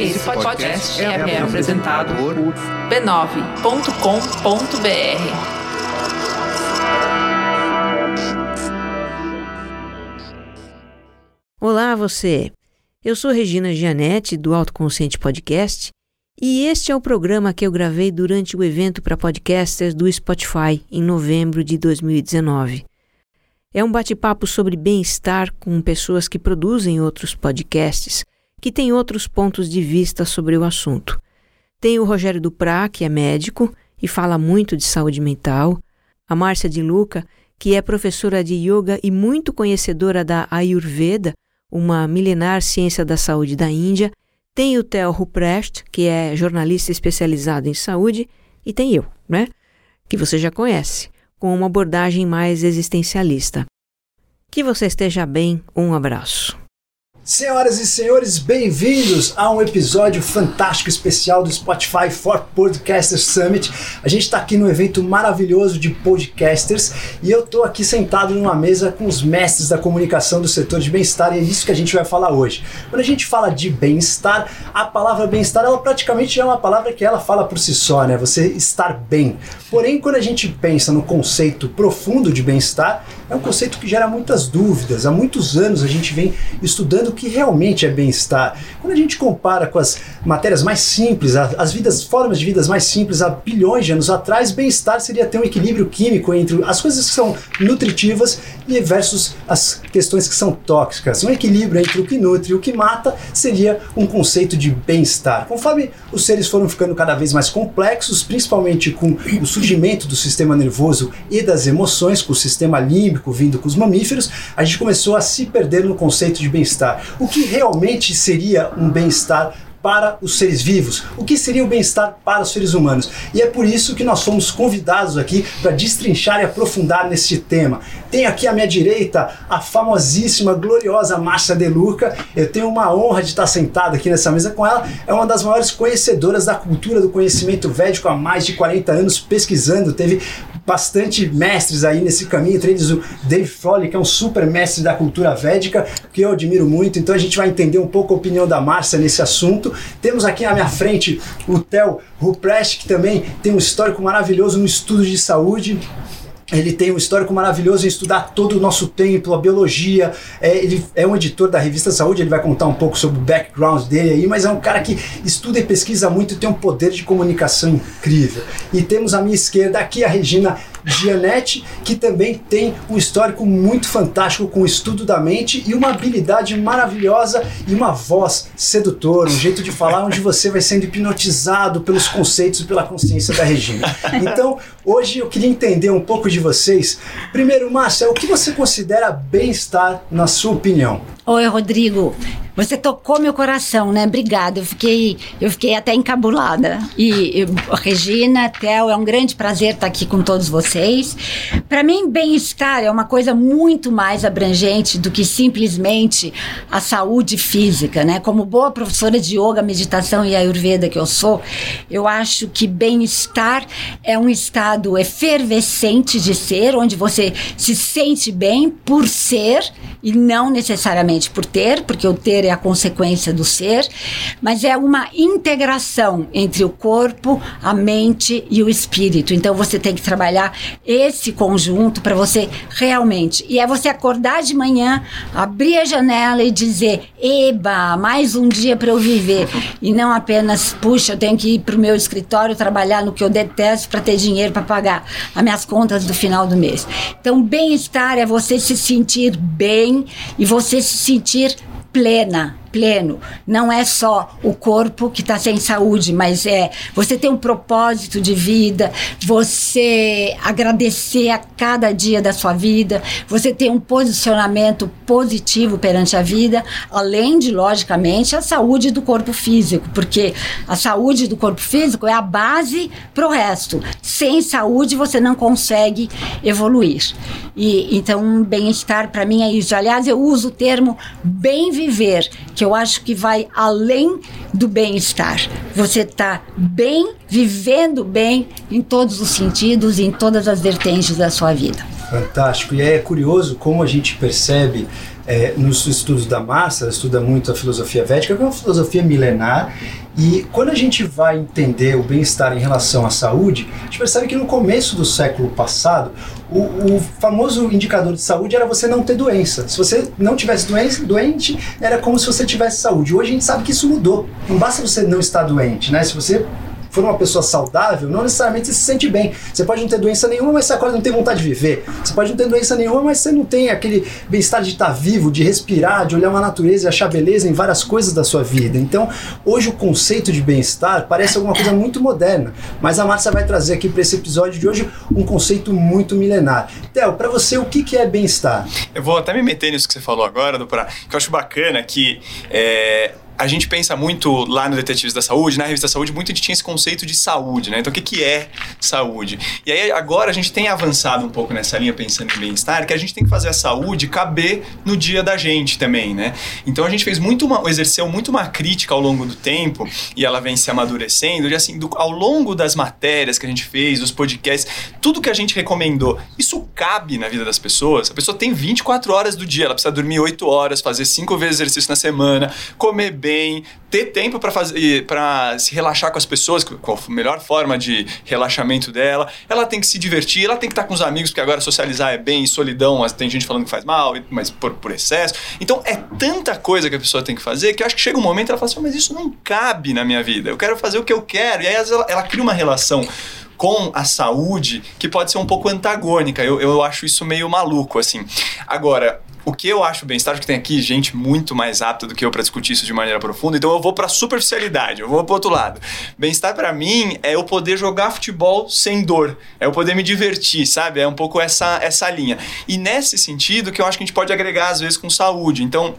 Esse podcast é, é apresentado por b9.com.br. Olá, você! Eu sou Regina Gianetti, do Autoconsciente Podcast, e este é o programa que eu gravei durante o evento para podcasters do Spotify em novembro de 2019. É um bate-papo sobre bem-estar com pessoas que produzem outros podcasts, que têm outros pontos de vista sobre o assunto. Tem o Rogério Duprá, que é médico e fala muito de saúde mental, a Márcia de Luca, que é professora de yoga e muito conhecedora da Ayurveda, uma milenar ciência da saúde da Índia, tem o Theo Ruprecht, que é jornalista especializado em saúde, e tem eu, né? Que você já conhece, com uma abordagem mais existencialista. Que você esteja bem, um abraço. Senhoras e senhores, bem-vindos a um episódio fantástico especial do Spotify for Podcasters Summit. A gente está aqui no evento maravilhoso de podcasters e eu estou aqui sentado numa mesa com os mestres da comunicação do setor de bem-estar e é isso que a gente vai falar hoje. Quando a gente fala de bem-estar, a palavra bem-estar ela praticamente é uma palavra que ela fala por si só, né? Você estar bem. Porém, quando a gente pensa no conceito profundo de bem-estar, é um conceito que gera muitas dúvidas. Há muitos anos a gente vem estudando o que realmente é bem-estar. Quando a gente compara com as matérias mais simples, as vidas, formas de vidas mais simples há bilhões de anos atrás, bem-estar seria ter um equilíbrio químico entre as coisas que são nutritivas e versus as questões que são tóxicas. Um equilíbrio entre o que nutre e o que mata seria um conceito de bem-estar. Conforme os seres foram ficando cada vez mais complexos, principalmente com o surgimento do sistema nervoso e das emoções, com o sistema límbico vindo com os mamíferos, a gente começou a se perder no conceito de bem-estar. O que realmente seria um bem-estar para os seres vivos, o que seria o bem-estar para os seres humanos. E é por isso que nós fomos convidados aqui para destrinchar e aprofundar nesse tema. Tenho aqui à minha direita a famosíssima, gloriosa Márcia De Luca. Eu tenho uma honra de estar sentado aqui nessa mesa com ela. É uma das maiores conhecedoras da cultura do conhecimento védico há mais de 40 anos pesquisando. Teve bastante mestres aí nesse caminho, entre eles o Dave Foley, que é um super mestre da cultura védica, que eu admiro muito. Então a gente vai entender um pouco a opinião da Márcia nesse assunto. Temos aqui à minha frente o Theo Ruprecht, que também tem um histórico maravilhoso no estudo de saúde. Ele tem um histórico maravilhoso em estudar todo o nosso templo, a biologia. É, ele é um editor da revista Saúde, ele vai contar um pouco sobre o background dele aí, mas é um cara que estuda e pesquisa muito e tem um poder de comunicação incrível. E temos à minha esquerda aqui a Regina Gianetti, que também tem um histórico muito fantástico com o estudo da mente e uma habilidade maravilhosa e uma voz sedutora, um jeito de falar onde você vai sendo hipnotizado pelos conceitos e pela consciência da Regina. Então, hoje eu queria entender um pouco de vocês. Primeiro, Márcia, o que você considera bem-estar na sua opinião? Oi, Rodrigo. Você tocou meu coração, né? Obrigada. Eu fiquei, eu fiquei até encabulada. E, e Regina, Theo, é um grande prazer estar aqui com todos vocês. Para mim, bem-estar é uma coisa muito mais abrangente do que simplesmente a saúde física, né? Como boa professora de yoga, meditação e ayurveda que eu sou, eu acho que bem-estar é um estado efervescente de ser, onde você se sente bem por ser e não necessariamente por ter, porque o ter é a consequência do ser, mas é uma integração entre o corpo, a mente e o espírito. Então você tem que trabalhar esse conjunto para você realmente. E é você acordar de manhã, abrir a janela e dizer: "Eba, mais um dia para eu viver". E não apenas, puxa, eu tenho que ir para o meu escritório trabalhar no que eu detesto para ter dinheiro para pagar as minhas contas do final do mês. Então, bem-estar é você se sentir bem e você se sentir plena pleno. Não é só o corpo que está sem saúde, mas é você ter um propósito de vida, você agradecer a cada dia da sua vida, você ter um posicionamento positivo perante a vida, além de, logicamente, a saúde do corpo físico, porque a saúde do corpo físico é a base para o resto. Sem saúde, você não consegue evoluir. E então, bem-estar para mim é isso. Aliás, eu uso o termo bem viver, que que eu acho que vai além do bem-estar. Você está bem, vivendo bem em todos os sentidos, em todas as vertentes da sua vida. Fantástico. E é curioso como a gente percebe é, nos estudos da ela estuda muito a filosofia védica, que é uma filosofia milenar, e quando a gente vai entender o bem-estar em relação à saúde, a gente percebe que no começo do século passado, o, o, famoso indicador de saúde era você não ter doença. Se você não tivesse doença, doente, era como se você tivesse saúde. Hoje a gente sabe que isso mudou. Não basta você não estar doente, né? Se você for uma pessoa saudável, não necessariamente você se sente bem. Você pode não ter doença nenhuma, mas você acorda não tem vontade de viver. Você pode não ter doença nenhuma, mas você não tem aquele bem-estar de estar vivo, de respirar, de olhar uma natureza e achar beleza em várias coisas da sua vida. Então, hoje o conceito de bem-estar parece alguma coisa muito moderna, mas a Márcia vai trazer aqui para esse episódio de hoje um conceito muito milenar. Theo, para você, o que, que é bem-estar? Eu vou até me meter nisso que você falou agora, do que eu acho bacana que é, a gente pensa muito lá no Detetives da Saúde, na revista Saúde, muito a gente tinha esse conceito de saúde, né? Então, o que, que é saúde? E aí, agora a gente tem avançado um pouco nessa linha, pensando em bem-estar, que a gente tem que fazer a saúde caber no dia da gente também, né? Então, a gente fez muito uma, exerceu muito uma crítica ao longo do tempo, e ela vem se amadurecendo, de assim, do, ao longo das matérias que a gente fez, dos podcasts, tudo que a gente recomendou, isso cabe na vida das pessoas? A pessoa tem 24 horas do dia, ela precisa dormir 8 horas, fazer 5 vezes exercício na semana, comer bem, ter tempo para fazer para se relaxar com as pessoas, qual a melhor forma de relaxamento dela. Ela tem que se divertir, ela tem que estar com os amigos, porque agora socializar é bem, solidão, tem gente falando que faz mal, mas por, por excesso. Então é tanta coisa que a pessoa tem que fazer que eu acho que chega um momento ela fala assim, mas isso não cabe na minha vida. Eu quero fazer o que eu quero. E aí ela, ela cria uma relação com a saúde que pode ser um pouco antagônica. Eu, eu acho isso meio maluco, assim. Agora, o que eu acho bem-estar, que tem aqui gente muito mais apta do que eu para discutir isso de maneira profunda, então eu vou para superficialidade, eu vou para outro lado. Bem-estar para mim é eu poder jogar futebol sem dor, é eu poder me divertir, sabe? É um pouco essa essa linha. E nesse sentido que eu acho que a gente pode agregar às vezes com saúde. Então,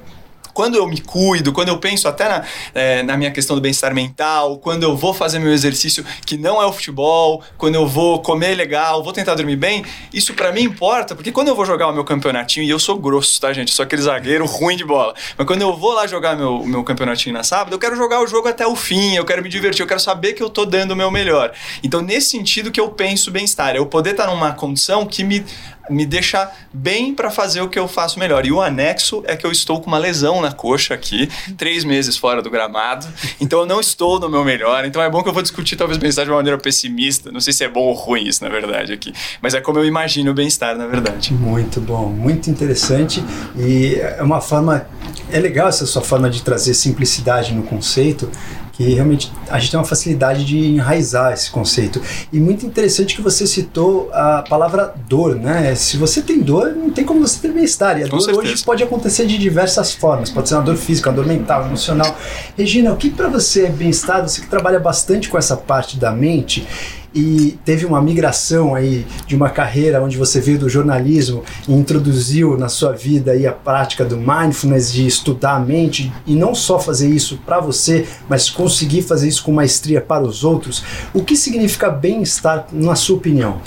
quando eu me cuido, quando eu penso até na, é, na minha questão do bem-estar mental, quando eu vou fazer meu exercício que não é o futebol, quando eu vou comer legal, vou tentar dormir bem, isso para mim importa, porque quando eu vou jogar o meu campeonatinho, e eu sou grosso, tá, gente? sou aquele zagueiro ruim de bola, mas quando eu vou lá jogar meu, meu campeonatinho na sábado, eu quero jogar o jogo até o fim, eu quero me divertir, eu quero saber que eu tô dando o meu melhor. Então, nesse sentido que eu penso bem-estar, é eu poder estar numa condição que me me deixa bem para fazer o que eu faço melhor. E o anexo é que eu estou com uma lesão na coxa aqui, três meses fora do gramado, então eu não estou no meu melhor. Então é bom que eu vou discutir talvez bem-estar de uma maneira pessimista. Não sei se é bom ou ruim isso, na verdade, aqui. Mas é como eu imagino o bem-estar, na verdade. Muito bom, muito interessante. E é uma forma. É legal essa sua forma de trazer simplicidade no conceito, que realmente a gente tem uma facilidade de enraizar esse conceito. E muito interessante que você citou a palavra dor, né? Se você tem dor, não tem como você ter bem-estar. E a Com dor certeza. hoje pode acontecer de diversas formas. Pode ser uma dor física, uma dor mental, emocional. Regina, o que para você é bem-estar? Você que trabalha bastante com essa parte da mente e teve uma migração aí de uma carreira onde você veio do jornalismo e introduziu na sua vida aí a prática do mindfulness de estudar a mente e não só fazer isso para você, mas conseguir fazer isso com maestria para os outros. O que significa bem-estar na sua opinião?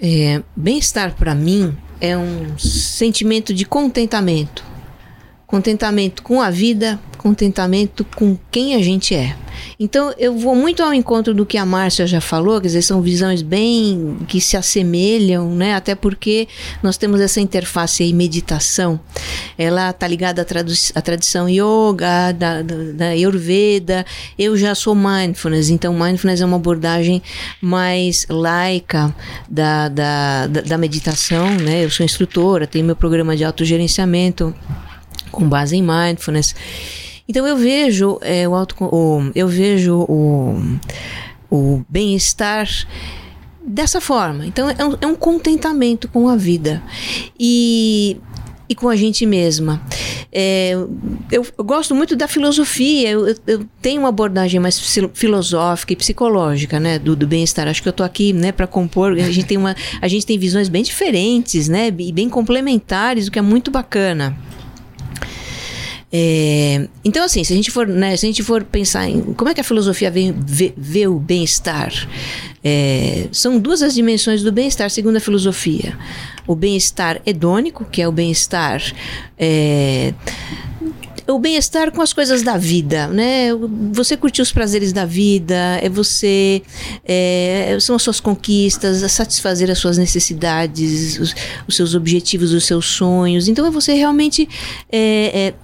É, bem-estar para mim é um sentimento de contentamento. Contentamento com a vida, contentamento com quem a gente é. Então eu vou muito ao encontro do que a Márcia já falou, quer dizer, são visões bem que se assemelham, né? Até porque nós temos essa interface aí, meditação. Ela tá ligada à, tradu à tradição yoga, da, da, da Ayurveda. Eu já sou mindfulness, então mindfulness é uma abordagem mais laica da, da, da, da meditação, né? Eu sou instrutora, tenho meu programa de autogerenciamento com base em mindfulness. Então eu vejo é, o, auto, o eu vejo o, o bem-estar dessa forma. Então é um, é um, contentamento com a vida e, e com a gente mesma. É, eu, eu, gosto muito da filosofia, eu, eu, tenho uma abordagem mais filosófica e psicológica, né, do, do bem-estar. Acho que eu estou aqui, né, para compor. A gente tem uma, a gente tem visões bem diferentes, né, e bem complementares, o que é muito bacana. É, então, assim, se a gente for, né, se a gente for pensar em como é que a filosofia vê, vê, vê o bem-estar, é, são duas as dimensões do bem-estar segundo a filosofia. O bem-estar hedônico, que é o bem-estar é, o bem-estar com as coisas da vida, né? Você curtir os prazeres da vida, é você é, são as suas conquistas, é satisfazer as suas necessidades, os, os, seus objetivos, os seus sonhos. Então é você realmente é, é,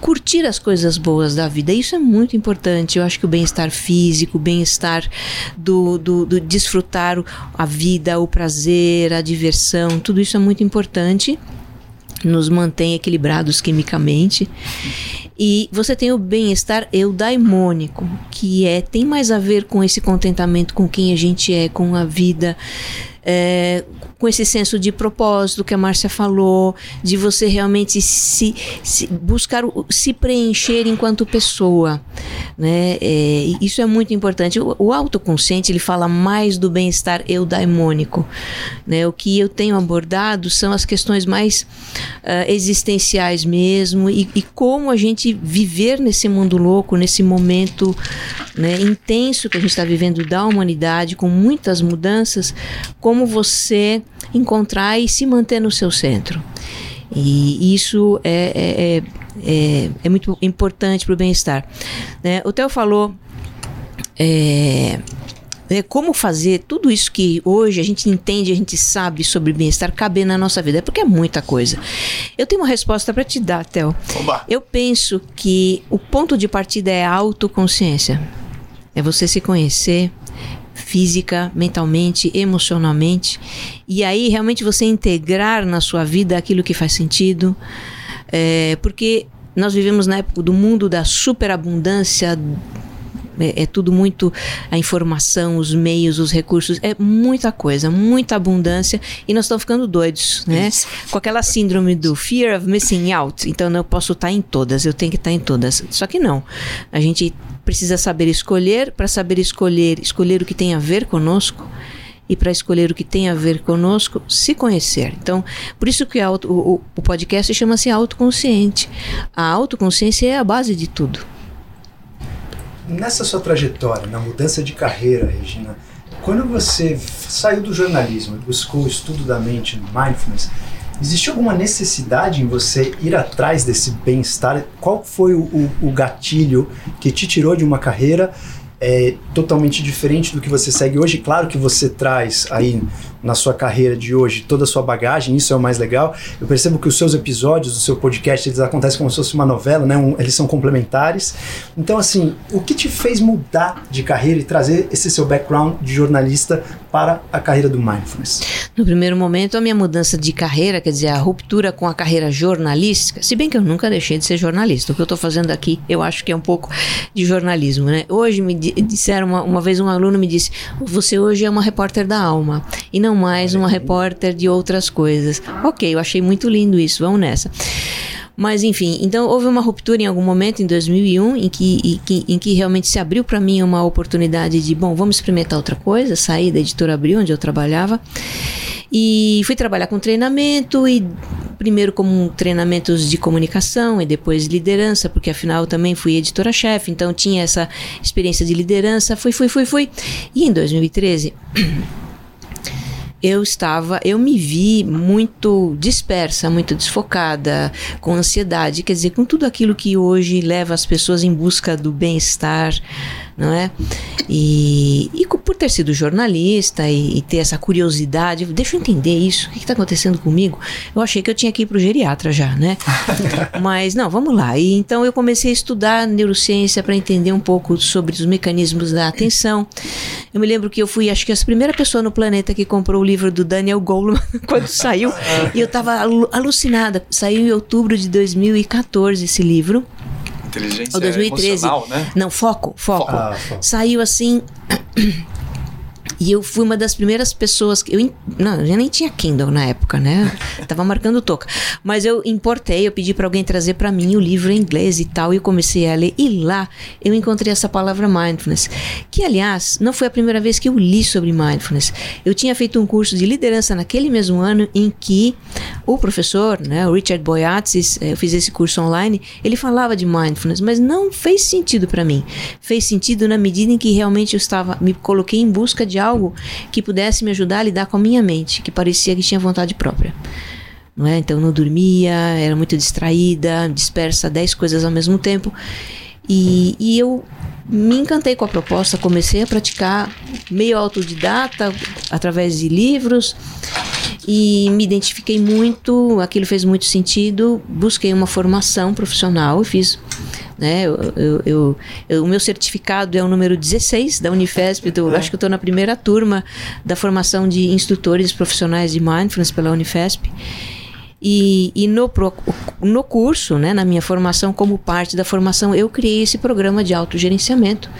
curtir as coisas boas da vida. Isso é muito importante. Eu acho que o bem-estar físico, o bem-estar do, do, do desfrutar a vida, o prazer, a diversão, tudo isso é muito importante nos mantém equilibrados quimicamente. E você tem o bem-estar eudaimônico, que é tem mais a ver com esse contentamento com quem a gente é, com a vida, é, com esse senso de propósito que a Márcia falou, de você realmente se, se buscar se preencher enquanto pessoa, né? É, isso é muito importante. O, o, autoconsciente ele fala mais do bem-estar eudaimônico, né? O que eu tenho abordado são as questões mais uh, existenciais mesmo e, e, como a gente viver nesse mundo louco, nesse momento né, intenso que a gente está vivendo da humanidade, com muitas mudanças, como você encontrar e se manter no seu centro. E isso é, é, é, é, é muito importante para o bem-estar. Né? O Theo falou é, né, como fazer tudo isso que hoje a gente entende, a gente sabe sobre bem-estar caber na nossa vida, é porque é muita coisa. Eu tenho uma resposta para te dar, Theo. Eu penso que o ponto de partida é a autoconsciência. É você se conhecer, física, mentalmente, emocionalmente. E aí realmente você integrar na sua vida aquilo que faz sentido. É, porque nós vivemos na época do mundo da superabundância é, é, tudo muito a informação, os meios, os recursos, é muita coisa, muita abundância e nós estamos ficando doidos, né? Isso. Com aquela síndrome do fear of missing out. Então eu posso estar em todas, eu tenho que estar em todas. Só que não. A gente precisa saber escolher, para saber escolher, escolher o que tem a ver conosco e para escolher o que tem a ver conosco, se conhecer. Então, por isso que auto, o, o podcast chama-se autoconsciente. A autoconsciência é a base de tudo. Nessa sua trajetória, na mudança de carreira, Regina, quando você saiu do jornalismo e buscou o estudo da mente no mindfulness, Existe alguma necessidade em você ir atrás desse bem-estar? Qual foi o, o, o, gatilho que te tirou de uma carreira é, totalmente diferente do que você segue hoje? Claro que você traz aí na sua carreira de hoje toda a sua bagagem, isso é o mais legal. Eu percebo que os seus episódios do seu podcast, eles acontecem como se fosse uma novela, né? Um, eles são complementares. Então, assim, o que te fez mudar de carreira e trazer esse seu background de jornalista para a carreira do mindfulness? No primeiro momento, a minha mudança de carreira, quer dizer, a ruptura com a carreira jornalística, se bem que eu nunca deixei de ser jornalista. O que eu estou fazendo aqui, eu acho que é um pouco de jornalismo, né? Hoje me disseram, uma, uma vez um aluno me disse, você hoje é uma repórter da alma. E não não mais uma repórter de outras coisas. Ok, eu achei muito lindo isso, vamos nessa. Mas enfim, então houve uma ruptura em algum momento em 2001 em que, em que, em que realmente se abriu para mim uma oportunidade de, bom, vamos experimentar outra coisa, sair da editora Abril, onde eu trabalhava. E fui trabalhar com treinamento e primeiro como treinamentos de comunicação e depois liderança, porque afinal também fui editora-chefe, então tinha essa experiência de liderança. Fui, fui, fui, fui. E em 2013 eu estava, eu me vi muito dispersa, muito desfocada, com ansiedade, quer dizer, com tudo aquilo que hoje leva as pessoas em busca do bem-estar, não é? E, e por ter sido jornalista e, e, ter essa curiosidade, deixa eu entender isso, o que está acontecendo comigo? Eu achei que eu tinha que ir para o geriatra já, né? Mas não, vamos lá. E então eu comecei a estudar neurociência para entender um pouco sobre os mecanismos da atenção. Eu me lembro que eu fui, acho que a primeira pessoa no planeta que comprou o livro do Daniel Goleman quando saiu, e eu estava alucinada. Saiu em outubro de 2014 esse livro inteligência Ou 2013. né? Não, foco, foco. Ah, foco. Saiu assim e eu fui uma das primeiras pessoas que. Eu, não, eu nem tinha Kindle na época, né? Tava marcando toca. Mas eu importei, eu pedi para alguém trazer para mim o livro em inglês e tal, e eu comecei a ler. E lá eu encontrei essa palavra mindfulness, que aliás não foi a primeira vez que eu li sobre mindfulness. Eu tinha feito um curso de liderança naquele mesmo ano em que o professor, né, o Richard Boyatzis, eu fiz esse curso online, ele falava de mindfulness, mas não fez sentido para mim. Fez sentido na medida em que realmente eu estava, me coloquei em busca de algo que pudesse me ajudar a lidar com a minha mente, que parecia que tinha vontade própria. não é? Então não dormia, era muito distraída, dispersa, dez coisas ao mesmo tempo. E, e eu me encantei com a proposta, comecei a praticar meio autodidata, através de livros, e me identifiquei muito, aquilo fez muito sentido, busquei uma formação profissional e fiz. Né, eu, eu, eu, o meu certificado é o número 16 da Unifesp, eu acho que eu estou na primeira turma da formação de instrutores profissionais de mindfulness pela Unifesp. E, e no, no curso, né, na minha formação, como parte da formação, eu criei esse programa de autogerenciamento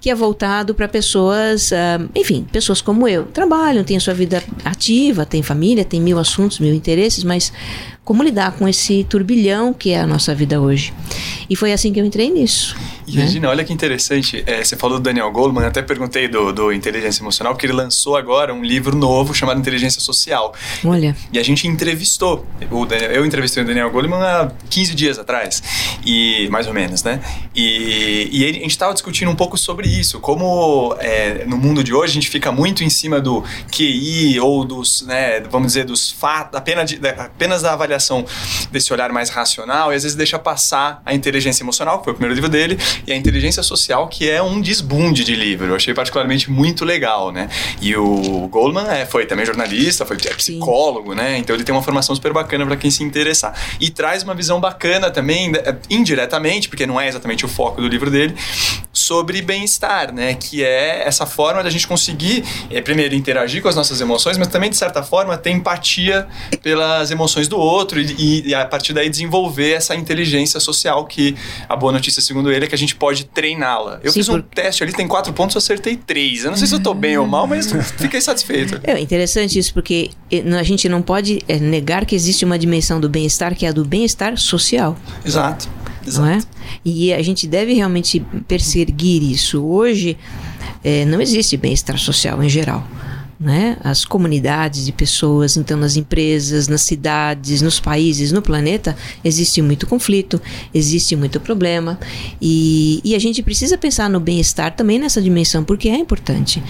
que é voltado para pessoas, uh, enfim, pessoas como eu. Trabalham, têm a sua vida ativa, têm família, têm mil assuntos, mil interesses, mas como lidar com esse turbilhão que é a nossa vida hoje. E foi assim que eu entrei nisso. E né? Regina, olha que interessante, é, você falou do Daniel Goleman, até perguntei do, do Inteligência Emocional, porque ele lançou agora um livro novo chamado Inteligência Social. Olha. E a gente entrevistou, o Daniel, eu entrevistei o Daniel Goleman há 15 dias atrás, e mais ou menos, né? E, e ele, a gente estava discutindo um pouco sobre isso, como é, no mundo de hoje a gente fica muito em cima do QI ou dos, né, vamos dizer, dos fatos, apenas, de, apenas da avaliação desse olhar mais racional e às vezes deixa passar a inteligência emocional, que foi o primeiro livro dele, e a inteligência social, que é um desbunde de livro. Eu achei particularmente muito legal, né? E o Goldman é, foi também jornalista, foi é psicólogo, Sim. né? Então ele tem uma formação super bacana para quem se interessar. E traz uma visão bacana também, é, indiretamente, porque não é exatamente o foco do livro dele, sobre bem-estar, né? Que é essa forma da gente conseguir, é, primeiro, interagir com as nossas emoções, mas também, de certa forma, ter empatia pelas emoções do outro outro e, e, a partir daí desenvolver essa inteligência social que a boa notícia, segundo ele, é que a gente pode treiná-la. Eu Sim, fiz um teste ali, tem quatro pontos, eu acertei três. Eu não sei se eu tô bem ou mal, mas fiquei satisfeito. É interessante isso, porque a gente não pode é, negar que existe uma dimensão do bem-estar que é a do bem-estar social. Exato. Exato. Não é? E a gente deve realmente perseguir isso. Hoje, é, não existe bem-estar social em geral né? as comunidades de pessoas, então nas empresas, nas cidades, nos países, no planeta, existe muito conflito, existe muito problema e, e a gente precisa pensar no bem-estar também nessa dimensão, porque é importante.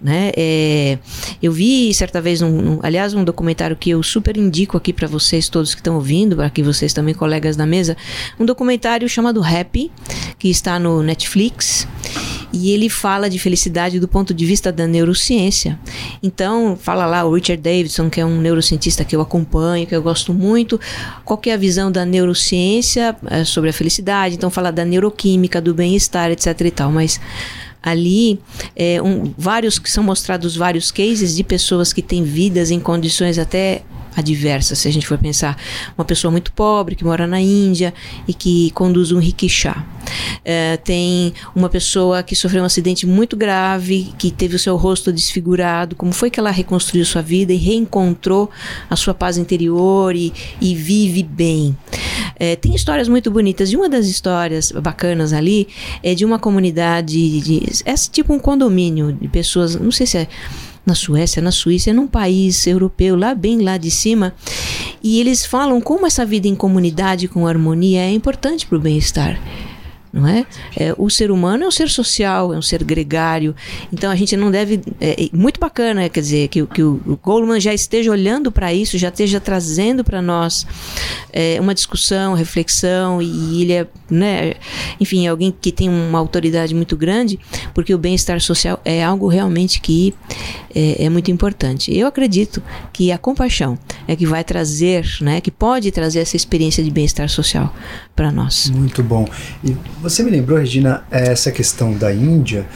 Né? É, eu vi certa vez, um, um, aliás, um documentário que eu super indico aqui para vocês todos que estão ouvindo, para que vocês também, colegas da mesa, um documentário chamado Happy, que está no Netflix e ele fala de felicidade do ponto de vista da neurociência. Então, fala lá o Richard Davidson, que é um neurocientista que eu acompanho, que eu gosto muito, qual é a visão da neurociência é, sobre a felicidade, então fala da neuroquímica, do bem-estar, etc e tal, mas ali é, um, vários que são mostrados vários cases de pessoas que têm vidas em condições até adversas, se a gente for pensar. Uma pessoa muito pobre que mora na Índia e que conduz um rickshaw. É, tem uma pessoa que sofreu um acidente muito grave, que teve o seu rosto desfigurado. Como foi que ela reconstruiu sua vida e reencontrou a sua paz interior e, e vive bem? É, tem histórias muito bonitas. E uma das histórias bacanas ali é de uma comunidade, de, é tipo um condomínio de pessoas, não sei se é na Suécia, na Suíça, num país europeu, lá bem lá de cima. E eles falam como essa vida em comunidade com harmonia é importante para o bem-estar não é? é? O ser humano é um ser social, é um ser gregário, então a gente não deve. É, é muito bacana, quer dizer, que, que o, Goldman já esteja olhando para isso, já esteja trazendo para nós é, uma discussão, reflexão, e ele é, né, enfim, é alguém que tem uma autoridade muito grande, porque o bem-estar social é algo realmente que é, é muito importante. Eu acredito que a compaixão é que vai trazer, né, que pode trazer essa experiência de bem-estar social para nós. Muito bom. E você me lembrou, Regina, essa questão da Índia?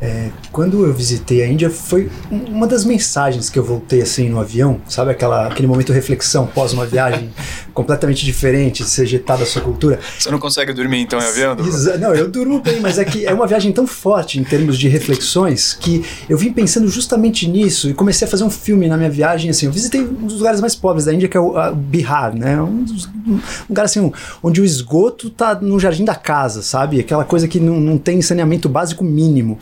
É, quando eu visitei a Índia, foi uma das mensagens que eu voltei assim no avião, sabe? Aquela, aquele momento de reflexão pós uma viagem completamente diferente, de ser ejetado da sua cultura. Você não consegue dormir então em avião? Não, eu durmo bem, mas é que é uma viagem tão forte em termos de reflexões que eu vim pensando justamente nisso e comecei a fazer um filme na minha viagem. Assim, eu visitei um dos lugares mais pobres da Índia, que é o Bihar, né? Um, dos, um lugar assim, onde o esgoto tá no jardim da casa, sabe? Aquela coisa que não, não tem saneamento básico mínimo.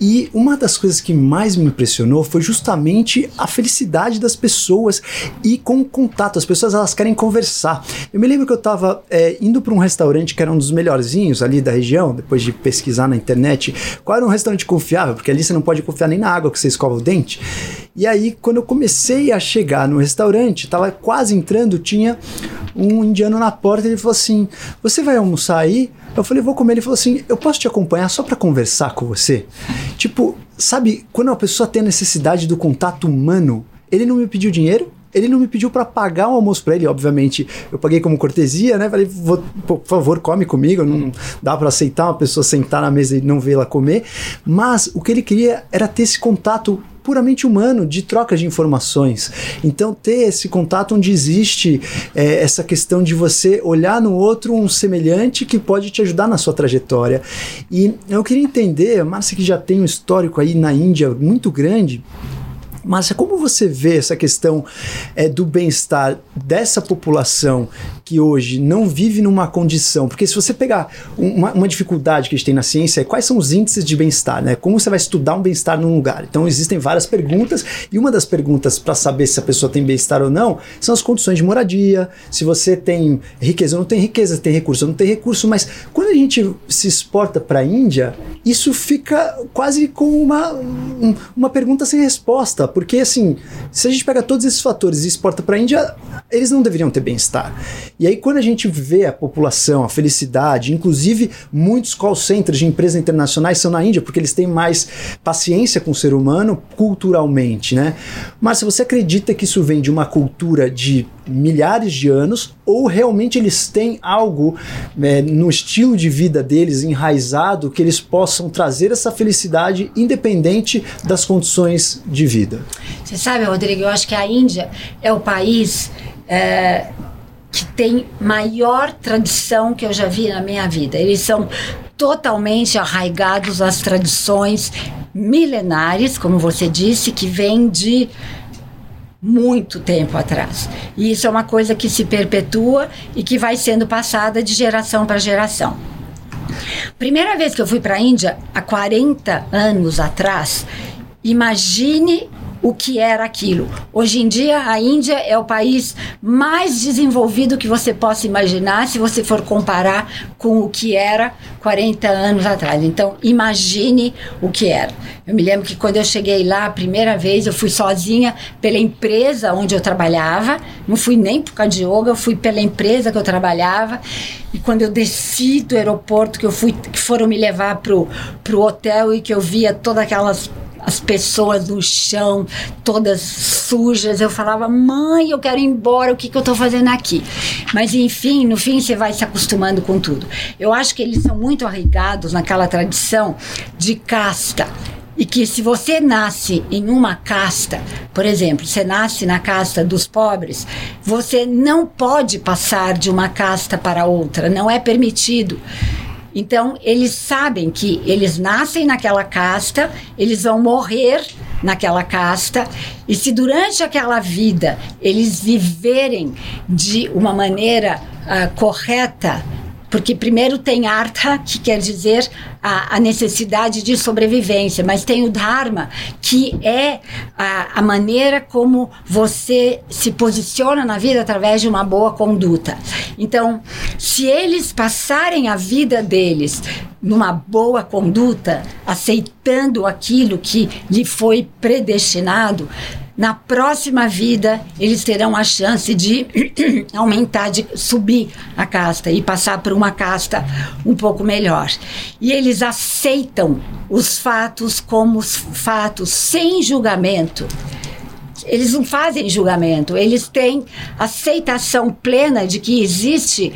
E uma das coisas que mais me impressionou foi justamente a felicidade das pessoas e com o contato. As pessoas elas querem conversar. Eu me lembro que eu estava é, indo para um restaurante que era um dos melhorzinhos ali da região, depois de pesquisar na internet qual era um restaurante confiável, porque ali você não pode confiar nem na água que você escova o dente. E aí, quando eu comecei a chegar no restaurante, tava quase entrando, tinha um indiano na porta, ele falou assim: "Você vai almoçar aí?" Eu falei: "Vou comer". Ele falou assim: "Eu posso te acompanhar só para conversar com você?" Tipo, sabe, quando uma pessoa tem a necessidade do contato humano, ele não me pediu dinheiro, ele não me pediu para pagar o almoço para ele, obviamente. Eu paguei como cortesia, né? Falei, por favor, come comigo. Não dá para aceitar uma pessoa sentar na mesa e não vê-la comer. Mas o que ele queria era ter esse contato puramente humano, de troca de informações. Então, ter esse contato onde existe é, essa questão de você olhar no outro um semelhante que pode te ajudar na sua trajetória. E eu queria entender, a Márcia que já tem um histórico aí na Índia muito grande, Márcia, como você vê essa questão é, do bem-estar dessa população que hoje não vive numa condição? Porque se você pegar uma, uma dificuldade que a gente tem na ciência, é quais são os índices de bem-estar, né? Como você vai estudar um bem-estar num lugar? Então existem várias perguntas e uma das perguntas para saber se a pessoa tem bem-estar ou não são as condições de moradia, se você tem riqueza ou não tem riqueza, se tem recurso ou não tem recurso. Mas quando a gente se exporta para a Índia, isso fica quase com uma, uma pergunta sem resposta porque, assim, se a gente pega todos esses fatores e exporta para a Índia, eles não deveriam ter bem-estar. E aí, quando a gente vê a população, a felicidade, inclusive muitos call centers de empresas internacionais são na Índia, porque eles têm mais paciência com o ser humano culturalmente, né? Mas se você acredita que isso vem de uma cultura de milhares de anos, ou realmente eles têm algo é, no estilo de vida deles enraizado que eles possam trazer essa felicidade independente das condições de vida. Você sabe, Rodrigo, eu acho que a Índia é o país é, que tem maior tradição que eu já vi na minha vida. Eles são totalmente arraigados às tradições milenares, como você disse, que vêm de muito tempo atrás. E isso é uma coisa que se perpetua e que vai sendo passada de geração para geração. Primeira vez que eu fui para a Índia, há 40 anos atrás, imagine o que era aquilo. Hoje em dia, a Índia é o país mais desenvolvido que você possa imaginar se você for comparar com o que era 40 anos atrás. Então, imagine o que era. Eu me lembro que quando eu cheguei lá a primeira vez, eu fui sozinha pela empresa onde eu trabalhava, não fui nem por causa de yoga, eu fui pela empresa que eu trabalhava. E quando eu desci do aeroporto, que eu fui, que foram me levar pro, pro hotel e que eu via todas aquelas as pessoas no chão, todas sujas. Eu falava, mãe, eu quero ir embora, o que, que eu estou fazendo aqui? Mas, enfim, no fim você vai se acostumando com tudo. Eu acho que eles são muito arraigados naquela tradição de casta. E que se você nasce em uma casta, por exemplo, você nasce na casta dos pobres, você não pode passar de uma casta para outra, não é permitido. Então, eles sabem que eles nascem naquela casta, eles vão morrer naquela casta, e se durante aquela vida eles viverem de uma maneira uh, correta, porque primeiro tem artha, que quer dizer a, a, necessidade de sobrevivência, mas tem o dharma, que é a, a, maneira como você se posiciona na vida através de uma boa conduta. Então, se eles passarem a vida deles numa boa conduta, aceitando aquilo que lhe foi predestinado, na próxima vida eles terão a chance de aumentar, de subir a casta e passar por uma casta um pouco melhor. E eles aceitam os fatos como fatos, sem julgamento. Eles não fazem julgamento, eles têm aceitação plena de que existe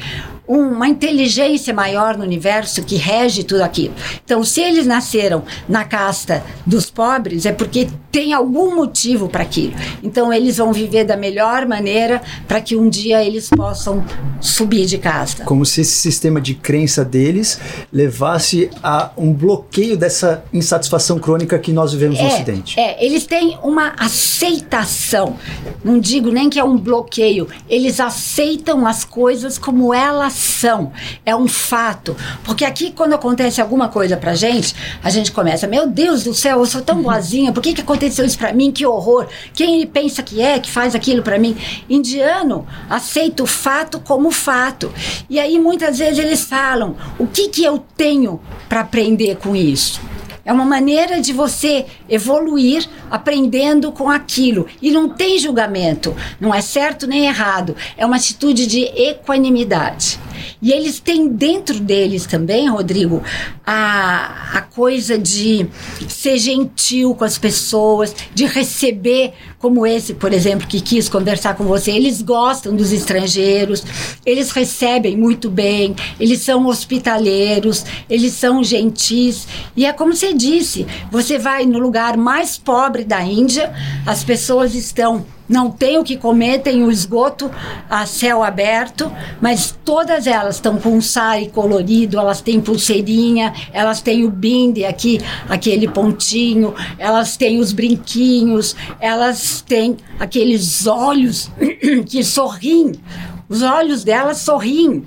uma inteligência maior no universo que rege tudo aquilo. Então, se eles nasceram na casta dos pobres, é porque tem algum motivo para aquilo. Então, eles vão viver da melhor maneira para que um dia eles possam subir de casta. Como se esse sistema de crença deles levasse a um bloqueio dessa insatisfação crônica que nós vivemos é, no Ocidente. É, eles têm uma aceitação. Não digo nem que é um bloqueio. Eles aceitam as coisas como elas ação, é um fato. Porque aqui, quando acontece alguma coisa pra gente, a gente começa, meu Deus do céu, eu sou tão boazinha, por que, que aconteceu isso pra mim? Que horror! Quem ele pensa que é, que faz aquilo pra mim? Indiano aceita o fato como fato. E aí, muitas vezes, eles falam, o que, que eu tenho para aprender com isso? É uma maneira de você evoluir aprendendo com aquilo. E não tem julgamento, não é certo nem errado. É uma atitude de equanimidade. E eles têm dentro deles também, Rodrigo, a, a coisa de ser gentil com as pessoas, de receber, como esse, por exemplo, que quis conversar com você. Eles gostam dos estrangeiros, eles recebem muito bem, eles são hospitaleiros, eles são gentis. E é como você disse: você vai no lugar mais pobre da Índia, as pessoas estão não tem o que comer, tem o esgoto a céu aberto, mas todas elas estão com sari colorido, elas têm pulseirinha, elas têm o binde aqui, aquele pontinho, elas têm os brinquinhos, elas têm aqueles olhos que sorriem, os olhos delas sorriem,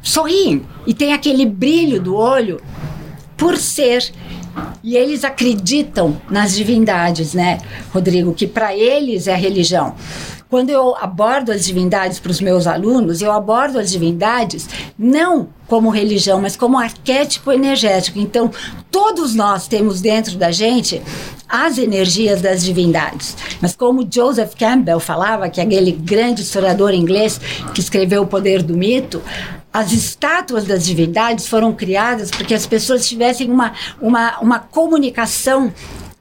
sorriem, e tem aquele brilho do olho por ser e eles acreditam nas divindades, né, Rodrigo? Que para eles é religião. Quando eu abordo as divindades para os meus alunos, eu abordo as divindades não como religião, mas como arquétipo energético. Então, todos nós temos dentro da gente as energias das divindades. Mas como Joseph Campbell falava, que é aquele grande historiador inglês que escreveu O Poder do Mito, as estátuas das divindades foram criadas porque as pessoas tivessem uma, uma, uma comunicação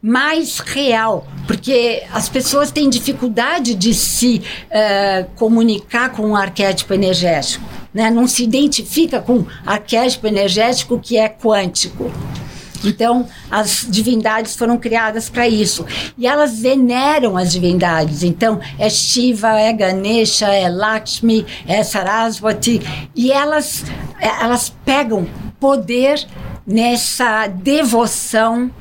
mais real, porque as pessoas têm dificuldade de se uh, comunicar com um arquétipo energético, né? não se identifica com arquétipo energético que é quântico. Então, as divindades foram criadas para isso. E elas veneram as divindades. Então, é Shiva, é Ganesha, é Lakshmi, é Saraswati. E elas, elas pegam poder nessa devoção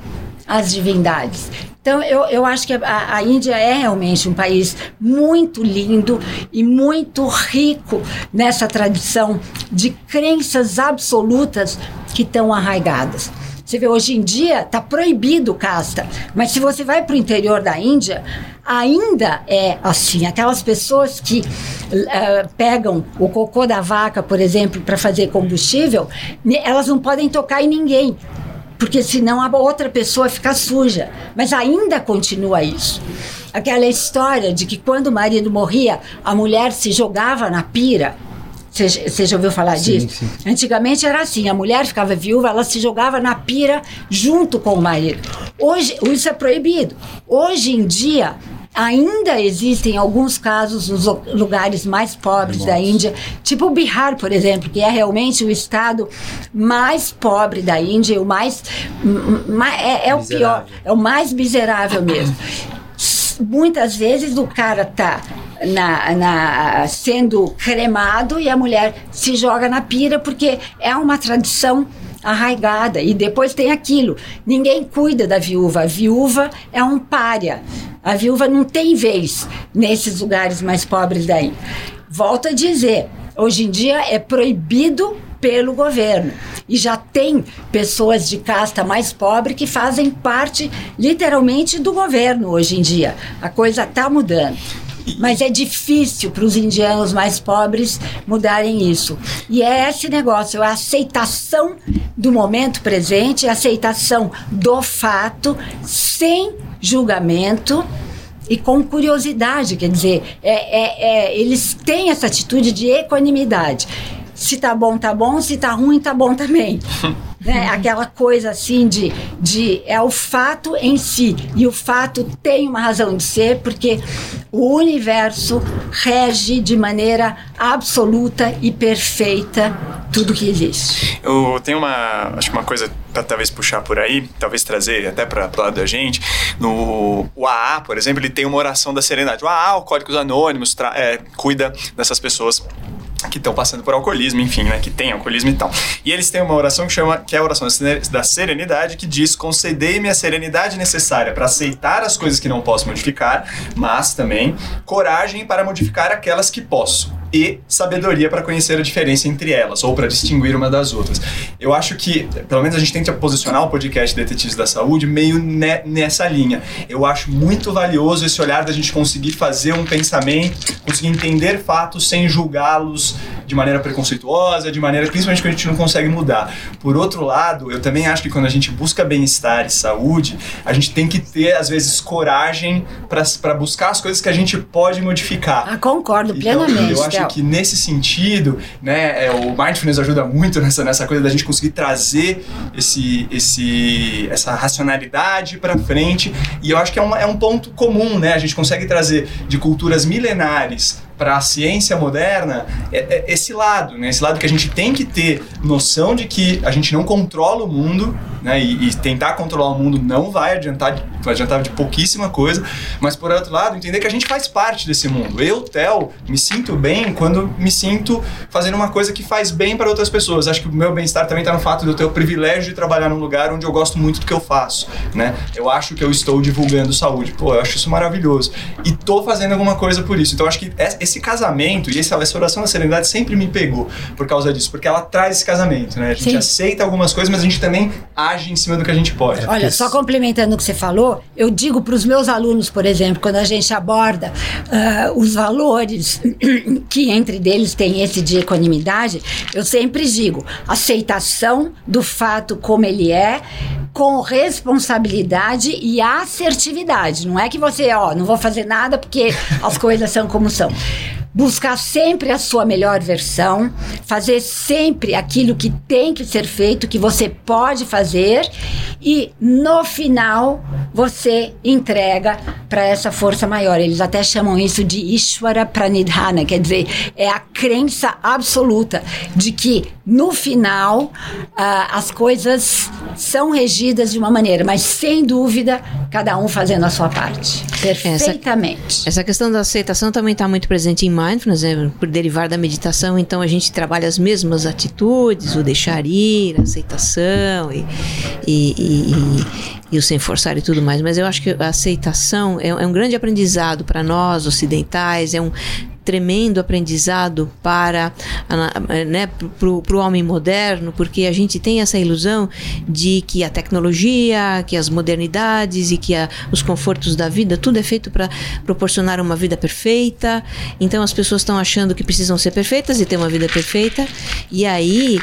às divindades. Então, eu, eu acho que a, a, Índia é realmente um país muito lindo e muito rico nessa tradição de crenças absolutas que estão arraigadas. Você vê, hoje em dia está proibido casta, mas se você vai para o interior da Índia, ainda é assim. Aquelas pessoas que uh, pegam o cocô da vaca, por exemplo, para fazer combustível, elas não podem tocar em ninguém porque senão a outra pessoa fica suja. Mas ainda continua isso. Aquela história de que quando o marido morria, a mulher se jogava na pira você já ouviu falar sim, disso? Sim. Antigamente era assim: a mulher ficava viúva, ela se jogava na pira junto com o marido. Hoje, isso é proibido. Hoje em dia, ainda existem alguns casos nos lugares mais pobres Nossa. da Índia, tipo o Bihar, por exemplo, que é realmente o estado mais pobre da Índia, o mais, é, é o pior, é o mais miserável mesmo. Muitas vezes o cara tá na, na, sendo cremado e a mulher se joga na pira porque é uma tradição arraigada. E depois tem aquilo: ninguém cuida da viúva. A viúva é um pária. A viúva não tem vez nesses lugares mais pobres daí. Volto a dizer: hoje em dia é proibido pelo governo. E já tem pessoas de casta mais pobre que fazem parte, literalmente, do governo hoje em dia. A coisa está mudando. Mas é difícil para os indianos mais pobres mudarem isso. E é esse negócio, a aceitação do momento presente, a aceitação do fato, sem julgamento e com curiosidade, quer dizer, é, é, é, eles têm essa atitude de equanimidade. Se tá bom, tá bom, se tá ruim, tá bom também. né? Aquela coisa assim de, de é o fato em si e o fato tem uma razão de ser porque o universo rege de maneira absoluta e perfeita tudo que existe. Eu tenho uma, acho que uma coisa para talvez puxar por aí, talvez trazer até para o lado da gente. No o AA, por exemplo, ele tem uma oração da serenidade. O AA, o Códigos Anônimos, é, cuida dessas pessoas que estão passando por alcoolismo, enfim, né, que tem alcoolismo e tal. E eles têm uma oração que chama, que é a oração da serenidade, que diz: "Concedei-me a serenidade necessária para aceitar as coisas que não posso modificar, mas também coragem para modificar aquelas que posso." E sabedoria para conhecer a diferença entre elas, ou para distinguir uma das outras. Eu acho que, pelo menos a gente tenta posicionar o podcast Detetives da Saúde meio ne nessa linha. Eu acho muito valioso esse olhar da gente conseguir fazer um pensamento, conseguir entender fatos sem julgá-los de maneira preconceituosa, de maneira principalmente que a gente não consegue mudar. Por outro lado, eu também acho que quando a gente busca bem-estar e saúde, a gente tem que ter, às vezes, coragem para buscar as coisas que a gente pode modificar. Ah, concordo Então, plenamente. eu acho Que nesse sentido, né, é, o mindfulness ajuda muito nessa, nessa coisa da gente conseguir trazer esse, esse, essa racionalidade para frente. E eu acho que é, uma, é um ponto comum, né? A gente consegue trazer de culturas milenares para a ciência moderna é, é esse lado, né? Esse lado que a gente tem que ter noção de que a gente não controla o mundo, né? E, e tentar controlar o mundo não vai adiantar, vai adiantar de pouquíssima coisa, mas por outro lado, entender que a gente faz parte desse mundo. Eu, Theo, me sinto bem quando me sinto fazendo uma coisa que faz bem para outras pessoas. Acho que o meu bem-estar também está no fato de eu ter o privilégio de trabalhar num lugar onde eu gosto muito do que eu faço, né? Eu acho que eu estou divulgando saúde. Pô, eu acho isso maravilhoso. E tô fazendo alguma coisa por isso. Então acho que esse casamento e essa, oração da serenidade sempre me pegou por causa disso, porque ela traz esse casamento, né? A gente Sim. aceita algumas coisas, mas a gente também age em cima do que a gente pode. Olha, só complementando o que você falou, eu digo para os meus alunos, por exemplo, quando a gente aborda ah, os valores que entre deles tem esse de equanimidade, eu sempre digo aceitação do fato como ele é, com responsabilidade e assertividade. Não é que você, ó, não vou fazer nada porque as coisas são como são. Buscar sempre a sua melhor versão, fazer sempre aquilo que tem que ser feito, que você pode fazer, e no final você entrega para essa força maior. Eles até chamam isso de Ishvara Pranidhana, quer dizer, é a crença absoluta de que no final ah, as coisas são regidas de uma maneira, mas sem dúvida, cada um fazendo a sua parte. Perfeitamente. Essa questão da aceitação também está muito presente em mindfulness, né? por derivar da meditação. Então a gente trabalha as mesmas atitudes, o deixar ir, a aceitação e, e, e, e, e o sem forçar e tudo mais. Mas eu acho que a aceitação é, é um grande aprendizado para nós ocidentais, é um tremendo aprendizado para né, o homem moderno, porque a gente tem essa ilusão de que a tecnologia, que as modernidades e que a, os confortos da vida, tudo é feito para proporcionar uma vida perfeita. Então as pessoas estão achando que precisam ser perfeitas e ter uma vida perfeita. E aí,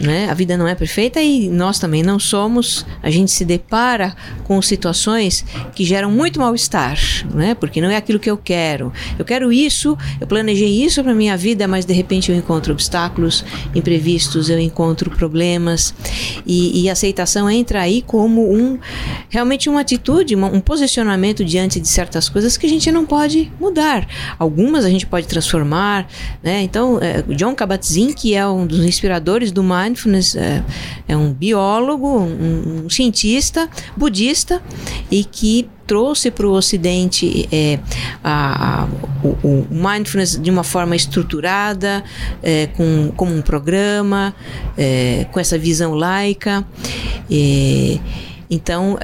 né, a vida não é perfeita e nós também não somos. A gente se depara com situações que geram muito mal-estar, né? Porque não é aquilo que eu quero. Eu quero isso, eu planejei isso para minha vida, mas de repente eu encontro obstáculos imprevistos, eu encontro problemas e, e aceitação entra aí como um realmente uma atitude, uma, um posicionamento diante de certas coisas que a gente não pode mudar. Algumas a gente pode transformar, né? Então, é, John Kabat-Zinn, que é um dos inspiradores do mindfulness, é, é um biólogo, um, um cientista budista e que trouxe para o Ocidente é, a, a, o, o, mindfulness de uma forma estruturada, é, com, como um programa, é, com essa visão laica. então,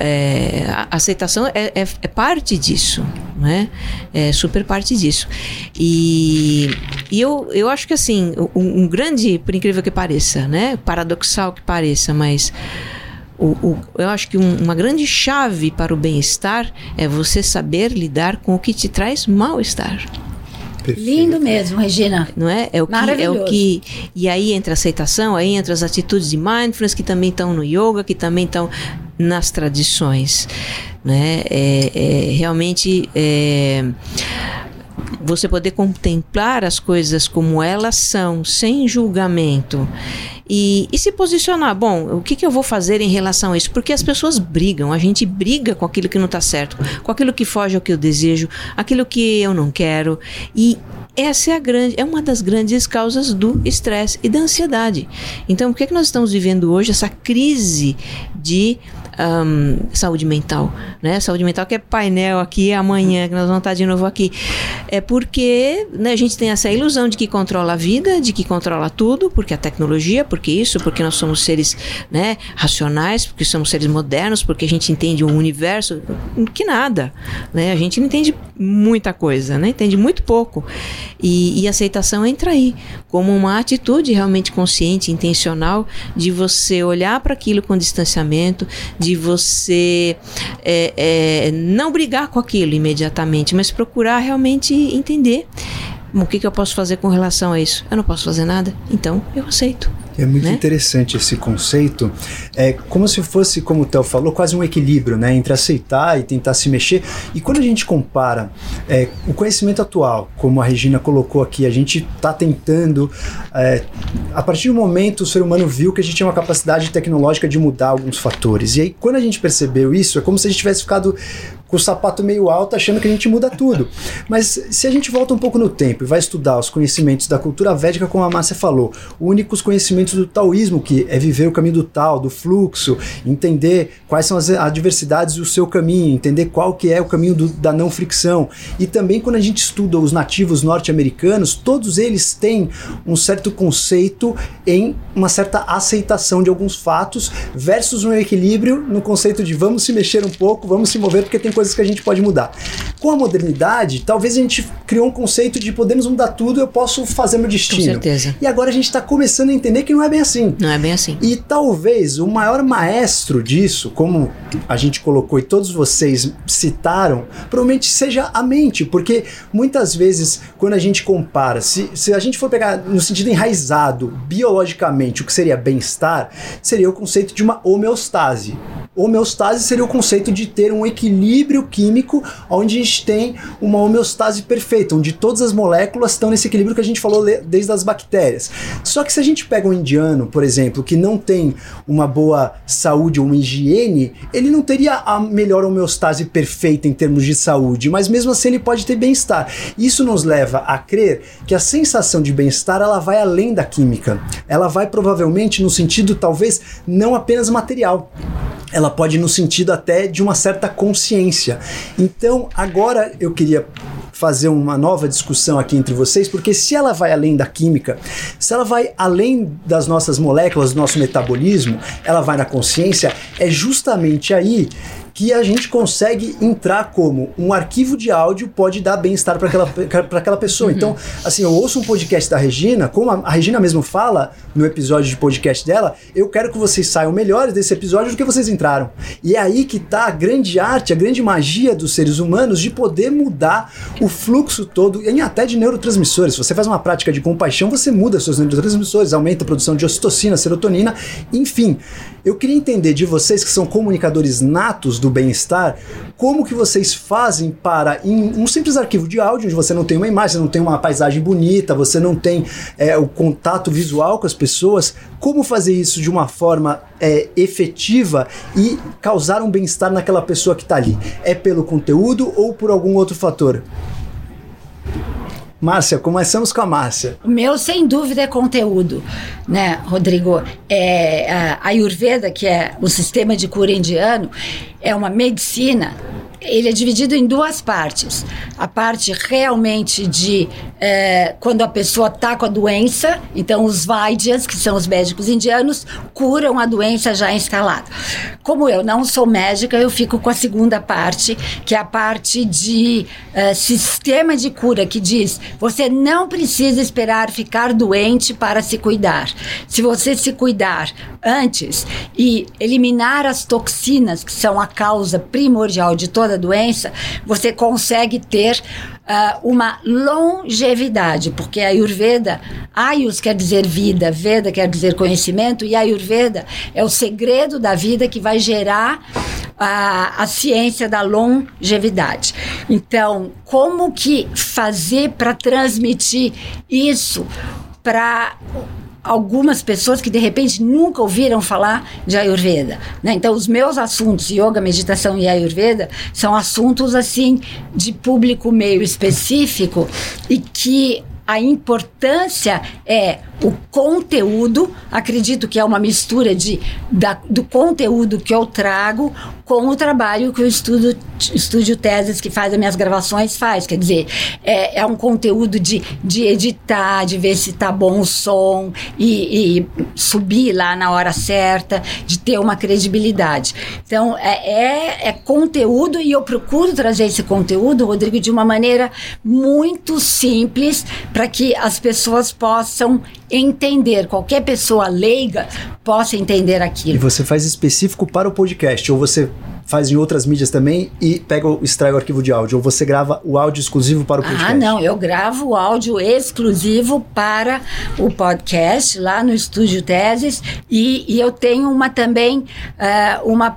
a aceitação é, é, é, parte disso, né? É super parte disso. E, e eu, eu acho que, assim, um, um grande, por incrível que pareça, né? Paradoxal que pareça, mas o, o, eu acho que um, uma grande chave para o bem-estar é você saber lidar com o que te traz mal-estar. Lindo mesmo, Regina. Não é? É o que é o que e aí entra a aceitação, aí entra as atitudes de mindfulness que também estão no yoga, que também estão nas tradições, né? É, é realmente é, você poder contemplar as coisas como elas são, sem julgamento. E, e, se posicionar, bom, o que, que eu vou fazer em relação a isso? Porque as pessoas brigam, a gente briga com aquilo que não está certo, com aquilo que foge ao que eu desejo, aquilo que eu não quero. E essa é grande, é uma das grandes causas do estresse e da ansiedade. Então, por que, que nós estamos vivendo hoje essa crise de um, saúde mental, né? Saúde mental que é painel aqui amanhã, que nós vamos estar de novo aqui. É porque né, a gente tem essa ilusão de que controla a vida, de que controla tudo, porque a tecnologia, porque isso, porque nós somos seres né, racionais, porque somos seres modernos, porque a gente entende o universo, que nada, né? A gente não entende muita coisa, né? Entende muito pouco. E, e aceitação entra aí, como uma atitude realmente consciente, intencional, de você olhar para aquilo com distanciamento, de você é, é, não brigar com aquilo imediatamente, mas procurar realmente entender o que, que eu posso fazer com relação a isso. Eu não posso fazer nada, então eu aceito. É muito né? interessante esse conceito. É como se fosse, como o Theo falou, quase um equilíbrio né, entre aceitar e tentar se mexer. E quando a gente compara é, o conhecimento atual, como a Regina colocou aqui, a gente está tentando. É, a partir do momento, o ser humano viu que a gente tinha uma capacidade tecnológica de mudar alguns fatores. E aí, quando a gente percebeu isso, é como se a gente tivesse ficado com o sapato meio alto, achando que a gente muda tudo. Mas se a gente volta um pouco no tempo e vai estudar os conhecimentos da cultura védica, como a Márcia falou, únicos conhecimentos do taoísmo, que é viver o caminho do tal, do fluxo, entender quais são as adversidades do seu caminho, entender qual que é o caminho do, da não fricção. E também quando a gente estuda os nativos norte-americanos, todos eles têm um certo conceito em uma certa aceitação de alguns fatos versus um equilíbrio no conceito de vamos se mexer um pouco, vamos se mover porque tem coisas que a gente pode mudar. Com a modernidade, talvez a gente criou um conceito de podemos mudar tudo, eu posso fazer meu destino. Com certeza. E agora a gente está começando a entender que não é bem assim. Não é bem assim. E talvez o maior maestro disso, como a gente colocou e todos vocês citaram, provavelmente seja a mente, porque muitas vezes quando a gente compara, se, se a gente for pegar no sentido enraizado, biologicamente, o que seria bem-estar, seria o conceito de uma homeostase. Homeostase seria o conceito de ter um equilíbrio químico onde a gente tem uma homeostase perfeita, onde todas as moléculas estão nesse equilíbrio que a gente falou desde as bactérias. Só que se a gente pega um indiano, por exemplo, que não tem uma boa saúde ou uma higiene, ele não teria a melhor homeostase perfeita em termos de saúde, mas mesmo assim ele pode ter bem-estar. Isso nos leva a crer que a sensação de bem-estar ela vai além da química. Ela vai provavelmente no sentido talvez não apenas material ela pode ir no sentido até de uma certa consciência. Então, agora eu queria fazer uma nova discussão aqui entre vocês, porque se ela vai além da química, se ela vai além das nossas moléculas, do nosso metabolismo, ela vai na consciência, é justamente aí que a gente consegue entrar como um arquivo de áudio pode dar bem-estar para aquela, pra aquela pessoa. Uhum. Então, assim, eu ouço um podcast da Regina, como a, a, Regina mesmo fala no episódio de podcast dela, eu quero que vocês saiam melhores desse episódio do que vocês entraram. E é aí que tá a grande arte, a grande magia dos seres humanos de poder mudar o fluxo todo, e até de neurotransmissores. Se você faz uma prática de compaixão, você muda seus neurotransmissores, aumenta a produção de ocitocina, serotonina, enfim. Eu queria entender de vocês que são comunicadores natos do bem-estar, como que vocês fazem para, em um simples arquivo de áudio, onde você não tem uma imagem, você não tem uma paisagem bonita, você não tem é, o contato visual com as pessoas, como fazer isso de uma forma é, efetiva e causar um bem-estar naquela pessoa que está ali? É pelo conteúdo ou por algum outro fator? Márcia, começamos com a Márcia. O meu, sem dúvida, é conteúdo, né, Rodrigo? É, a Ayurveda, que é o sistema de cura indiano, é uma medicina ele é dividido em duas partes. A parte realmente de é, quando a pessoa está com a doença, então os Vaidyas, que são os médicos indianos, curam a doença já instalada. Como eu não sou médica, eu fico com a segunda parte, que é a parte de é, sistema de cura, que diz: você não precisa esperar ficar doente para se cuidar. Se você se cuidar antes e eliminar as toxinas, que são a causa primordial de toda doença, você consegue ter uh, uma longevidade, porque a Ayurveda, Ayus quer dizer vida, Veda quer dizer conhecimento, e a Ayurveda é o segredo da vida que vai gerar a, a ciência da longevidade. Então, como que fazer para transmitir isso para algumas pessoas que de repente nunca ouviram falar de Ayurveda. Né? Então, os meus assuntos, yoga, meditação e Ayurveda, são assuntos assim de público meio específico e que a importância é o conteúdo, acredito que é uma mistura de, da, do conteúdo que eu trago com o trabalho que o estudo, Estúdio Teses, que faz as minhas gravações, faz. Quer dizer, é, é um conteúdo de, de editar, de ver se tá bom o som e, e subir lá na hora certa, de ter uma credibilidade. Então, é, é, é conteúdo e eu procuro trazer esse conteúdo, Rodrigo, de uma maneira muito simples para que as pessoas possam entender, qualquer pessoa leiga possa entender aquilo. E você faz específico para o podcast, ou você faz em outras mídias também e pega o, extrai o arquivo de áudio, ou você grava o áudio exclusivo para o ah, podcast? Ah, não, eu gravo o áudio exclusivo para o podcast lá no Estúdio Teses e, e eu tenho uma também, uh, uma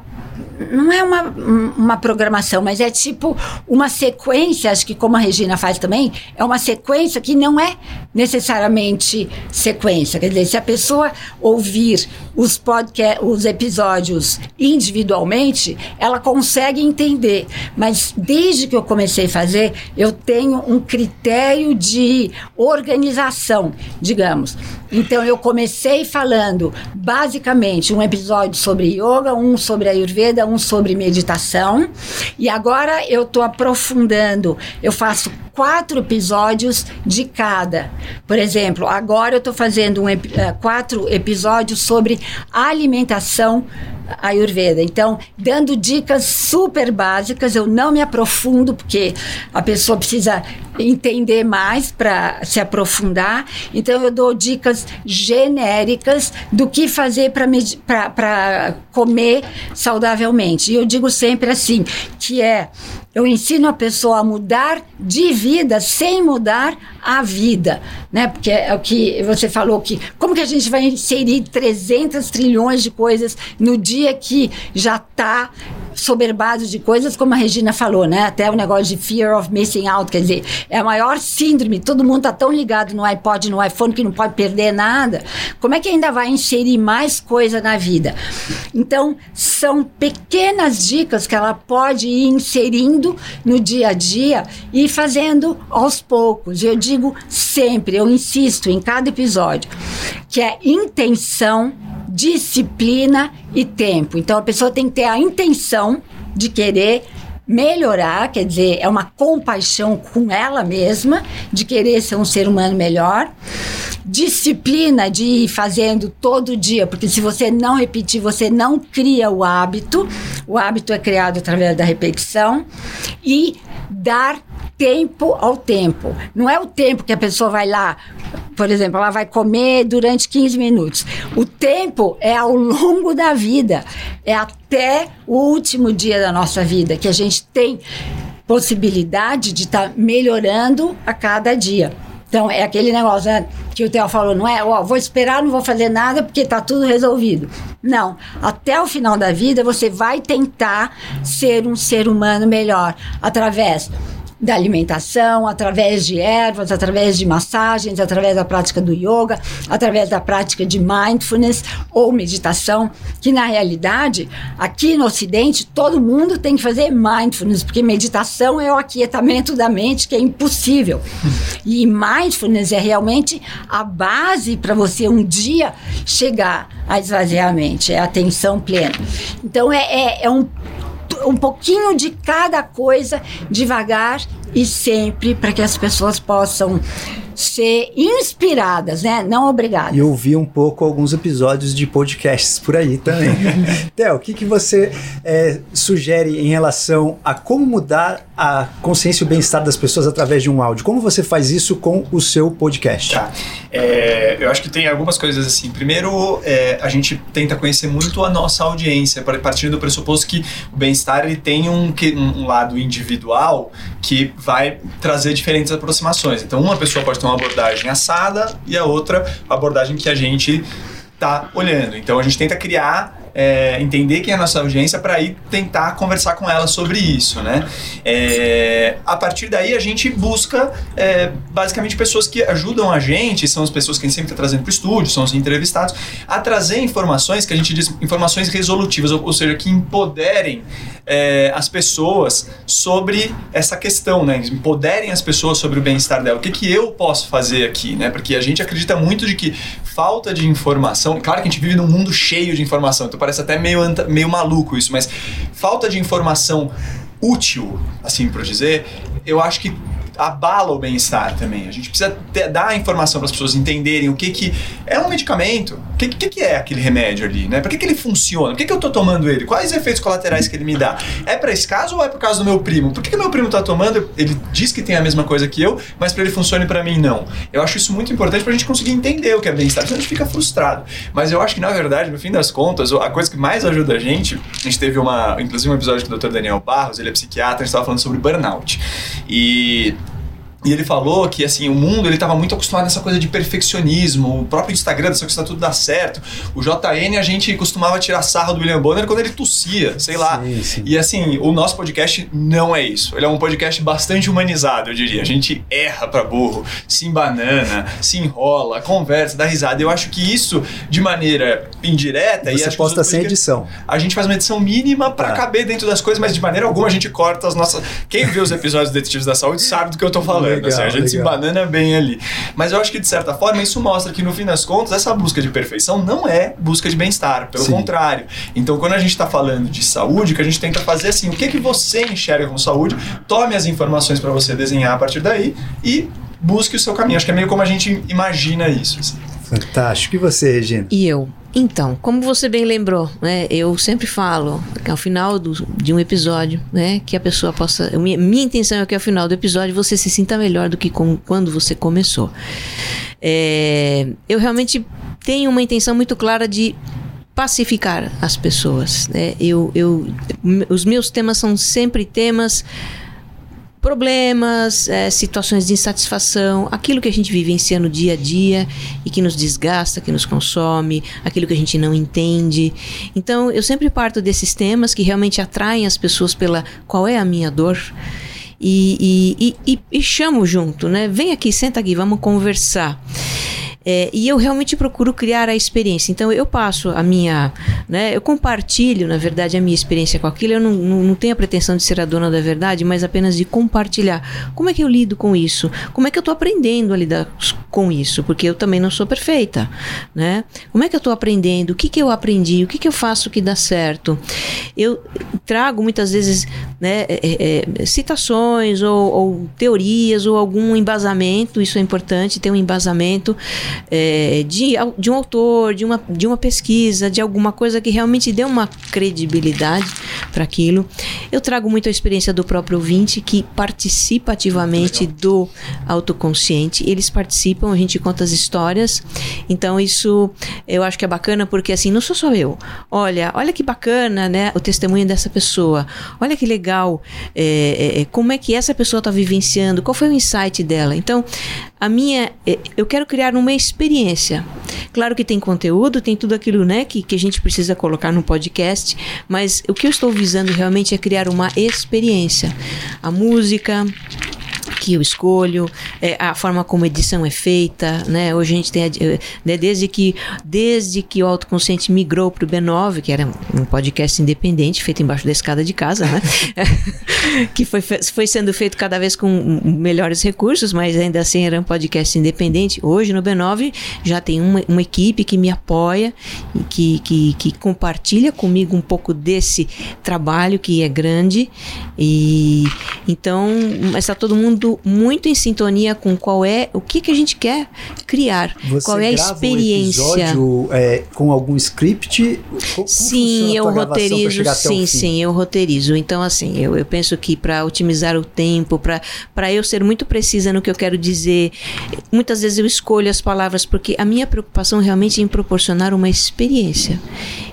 não é uma, uma programação, mas é tipo uma sequência, acho que como a Regina faz também, é uma sequência que não é necessariamente sequência. Quer dizer, se a pessoa ouvir os, podcast, os episódios individualmente, ela consegue entender. Mas desde que eu comecei a fazer, eu tenho um critério de organização, digamos. Então eu comecei falando basicamente um episódio sobre yoga, um sobre ayurveda, um sobre meditação. E agora eu estou aprofundando. Eu faço quatro episódios de cada. Por exemplo, agora eu estou fazendo um, uh, quatro episódios sobre alimentação Ayurveda. Então, dando dicas super básicas, eu não me aprofundo, porque a pessoa precisa entender mais para se aprofundar. Então, eu dou dicas genéricas do que fazer para comer saudavelmente. E eu digo sempre assim, que é eu ensino a pessoa a mudar de vida sem mudar a vida, né? Porque é o que você falou que como que a gente vai inserir 300 trilhões de coisas no dia que já está soberbado de coisas, como a Regina falou, né? Até o negócio de fear of missing out, quer dizer, é a maior síndrome. Todo mundo está tão ligado no iPod, no iPhone que não pode perder nada. Como é que ainda vai inserir mais coisa na vida? Então, são pequenas dicas que ela pode ir inserindo no dia a dia e fazendo aos poucos. Eu digo sempre, eu insisto em cada episódio, que é intenção, disciplina e tempo. Então a pessoa tem que ter a intenção de querer melhorar, quer dizer, é uma compaixão com ela mesma, de querer ser um ser humano melhor. Disciplina de ir fazendo todo dia, porque se você não repetir, você não cria o hábito. O hábito é criado através da repetição. E dar tempo ao tempo. Não é o tempo que a pessoa vai lá, por exemplo, ela vai comer durante 15 minutos. O tempo é ao longo da vida, é até o último dia da nossa vida que a gente tem possibilidade de estar tá melhorando a cada dia. Então, é aquele negócio né, que o Theo falou, não é, ó, vou esperar, não vou fazer nada porque está tudo resolvido. Não, até o final da vida você vai tentar ser um ser humano melhor através da alimentação, através de ervas, através de massagens, através da prática do yoga, através da prática de mindfulness ou meditação, que na realidade, aqui no Ocidente, todo mundo tem que fazer mindfulness, porque meditação é o aquietamento da mente, que é impossível. E mindfulness é realmente a base para você um dia chegar a esvaziar a mente, é a atenção plena. Então, é, é, é um um pouquinho de cada coisa, devagar e sempre, para que as pessoas possam ser inspiradas, né? Não obrigadas. E ouvir um pouco alguns episódios de podcasts por aí também. Theo, o que, que você é, sugere em relação a como mudar a consciência e o bem-estar das pessoas através de um áudio? Como você faz isso com o seu podcast? Tá. É, eu acho que tem algumas coisas assim. Primeiro, é, a gente tenta conhecer muito a nossa audiência, partindo do pressuposto que o bem-estar ele tem um, um lado individual que vai trazer diferentes aproximações. Então, uma pessoa pode ter uma abordagem assada e a outra a abordagem que a gente está olhando. Então a gente tenta criar é, entender quem é a nossa audiência para ir tentar conversar com ela sobre isso, né? É, a partir daí a gente busca é, basicamente pessoas que ajudam a gente, são as pessoas que a gente sempre está trazendo para o estúdio, são os entrevistados, a trazer informações que a gente diz informações resolutivas, ou, ou seja, que empoderem é, as pessoas sobre essa questão, né? Empoderem as pessoas sobre o bem-estar dela. O que, que eu posso fazer aqui, né? Porque a gente acredita muito de que falta de informação, claro que a gente vive num mundo cheio de informação, então parece até meio, meio maluco isso, mas falta de informação útil, assim por dizer, eu acho que abala o bem-estar também. A gente precisa ter, dar a informação para as pessoas entenderem o que, que é um medicamento, o que, que, que é aquele remédio ali, né? Para que, que ele funciona? Por que, que eu estou tomando ele? Quais efeitos colaterais que ele me dá? É para esse caso ou é por causa do meu primo? Por que, que meu primo está tomando? Ele diz que tem a mesma coisa que eu, mas para ele funciona e para mim não. Eu acho isso muito importante para a gente conseguir entender o que é bem-estar, senão a gente fica frustrado. Mas eu acho que na verdade, no fim das contas, a coisa que mais ajuda a gente, a gente teve uma, inclusive um episódio com o Dr. Daniel Barros, ele é psiquiatra, a gente estava falando sobre burnout. E e ele falou que assim, o mundo ele estava muito acostumado nessa coisa de perfeccionismo, o próprio Instagram, só que está tudo dá certo. O JN a gente costumava tirar sarro do William Bonner quando ele tossia, sei lá. Sim, sim. E assim, o nosso podcast não é isso. Ele é um podcast bastante humanizado, eu diria. A gente erra para burro, se embanana, se enrola, conversa, dá risada. Eu acho que isso, de maneira indireta, Você e posta sem edição. a gente faz uma edição mínima para Tá. caber dentro das coisas, mas de maneira alguma a gente corta as nossas. Quem vê os episódios do Detetives da Saúde sabe do que eu tô falando. Legal, assim, a gente se banana bem ali. Mas eu acho que, de certa forma, isso mostra que, no fim das contas, essa busca de perfeição não é busca de bem-estar. Pelo Sim. contrário. Então, quando a gente está falando de saúde, o que a gente tenta fazer é assim: o que, que você enxerga como saúde, tome as informações para você desenhar a partir daí e busque o seu caminho. Acho que é meio como a gente imagina isso. assim. Fantástico. E você, Regina? E eu? Então, como você bem lembrou, né, eu sempre falo que ao final do- de um episódio, né, que a pessoa possa. Minha, minha intenção é que ao final do episódio você se sinta melhor do que com- quando você começou. É, eu realmente tenho uma intenção muito clara de pacificar as pessoas. Né? Eu, eu, os meus temas são sempre temas problemas, eh, situações de insatisfação, aquilo que a gente vivencia no dia a dia e que nos desgasta, que nos consome, aquilo que a gente não entende. Então, eu sempre parto desses temas que realmente atraem as pessoas pela qual é a minha dor. E, e, e, e, e chamo junto, né? Vem aqui, senta aqui, vamos conversar. É, e eu realmente procuro criar a experiência. Então eu passo a minha, né, eu compartilho, na verdade, a minha experiência com aquilo. Eu não, não, não tenho a pretensão de ser a dona da verdade, mas apenas de compartilhar. Como é que eu lido com isso? Como é que eu estou aprendendo a lidar com isso? Porque eu também não sou perfeita, né? Como é que eu estou aprendendo? O que, que eu aprendi? O que, que eu faço que dá certo? Eu trago muitas vezes né, é, é, citações ou, ou teorias ou algum embasamento. Isso é importante, ter um embasamento é, de, de um autor, de uma, de uma pesquisa, de alguma coisa que realmente dê uma credibilidade para aquilo. Eu trago muito a experiência do próprio ouvinte que participa ativamente do autoconsciente. Eles participam, a gente conta as histórias. Então isso eu acho que é bacana porque assim, não sou só eu. Olha, olha que bacana, né, o testemunho dessa pessoa. Olha que legal, é, é, como é que essa pessoa está vivenciando, qual foi o insight dela. Então, a minha, é, eu quero criar uma experiência. Claro que tem conteúdo, tem tudo aquilo, né, que, que a gente precisa colocar no podcast, mas o que eu estou visando realmente é criar uma experiência. A música, que eu escolho, é, a forma como a edição é feita, né? Hoje a gente tem, eh, né, desde que desde que o autoconsciente migrou para o B9, que era um podcast independente feito embaixo da escada de casa, né? que foi, foi sendo feito cada vez com melhores recursos, mas ainda assim era um podcast independente. Hoje no B9 já tem uma, uma equipe que me apoia e que, que, que compartilha comigo um pouco desse trabalho que é grande e então está todo mundo muito em sintonia com qual é o que, que a gente quer criar, Você qual é a experiência. Um episódio, é, com algum script? Co- Como Sim, eu roteirizo, sim, sim, eu roteirizo. Então, assim, eu, eu penso que para otimizar o tempo, para eu ser muito precisa no que eu quero dizer, muitas vezes eu escolho as palavras porque a minha preocupação realmente é em proporcionar uma experiência.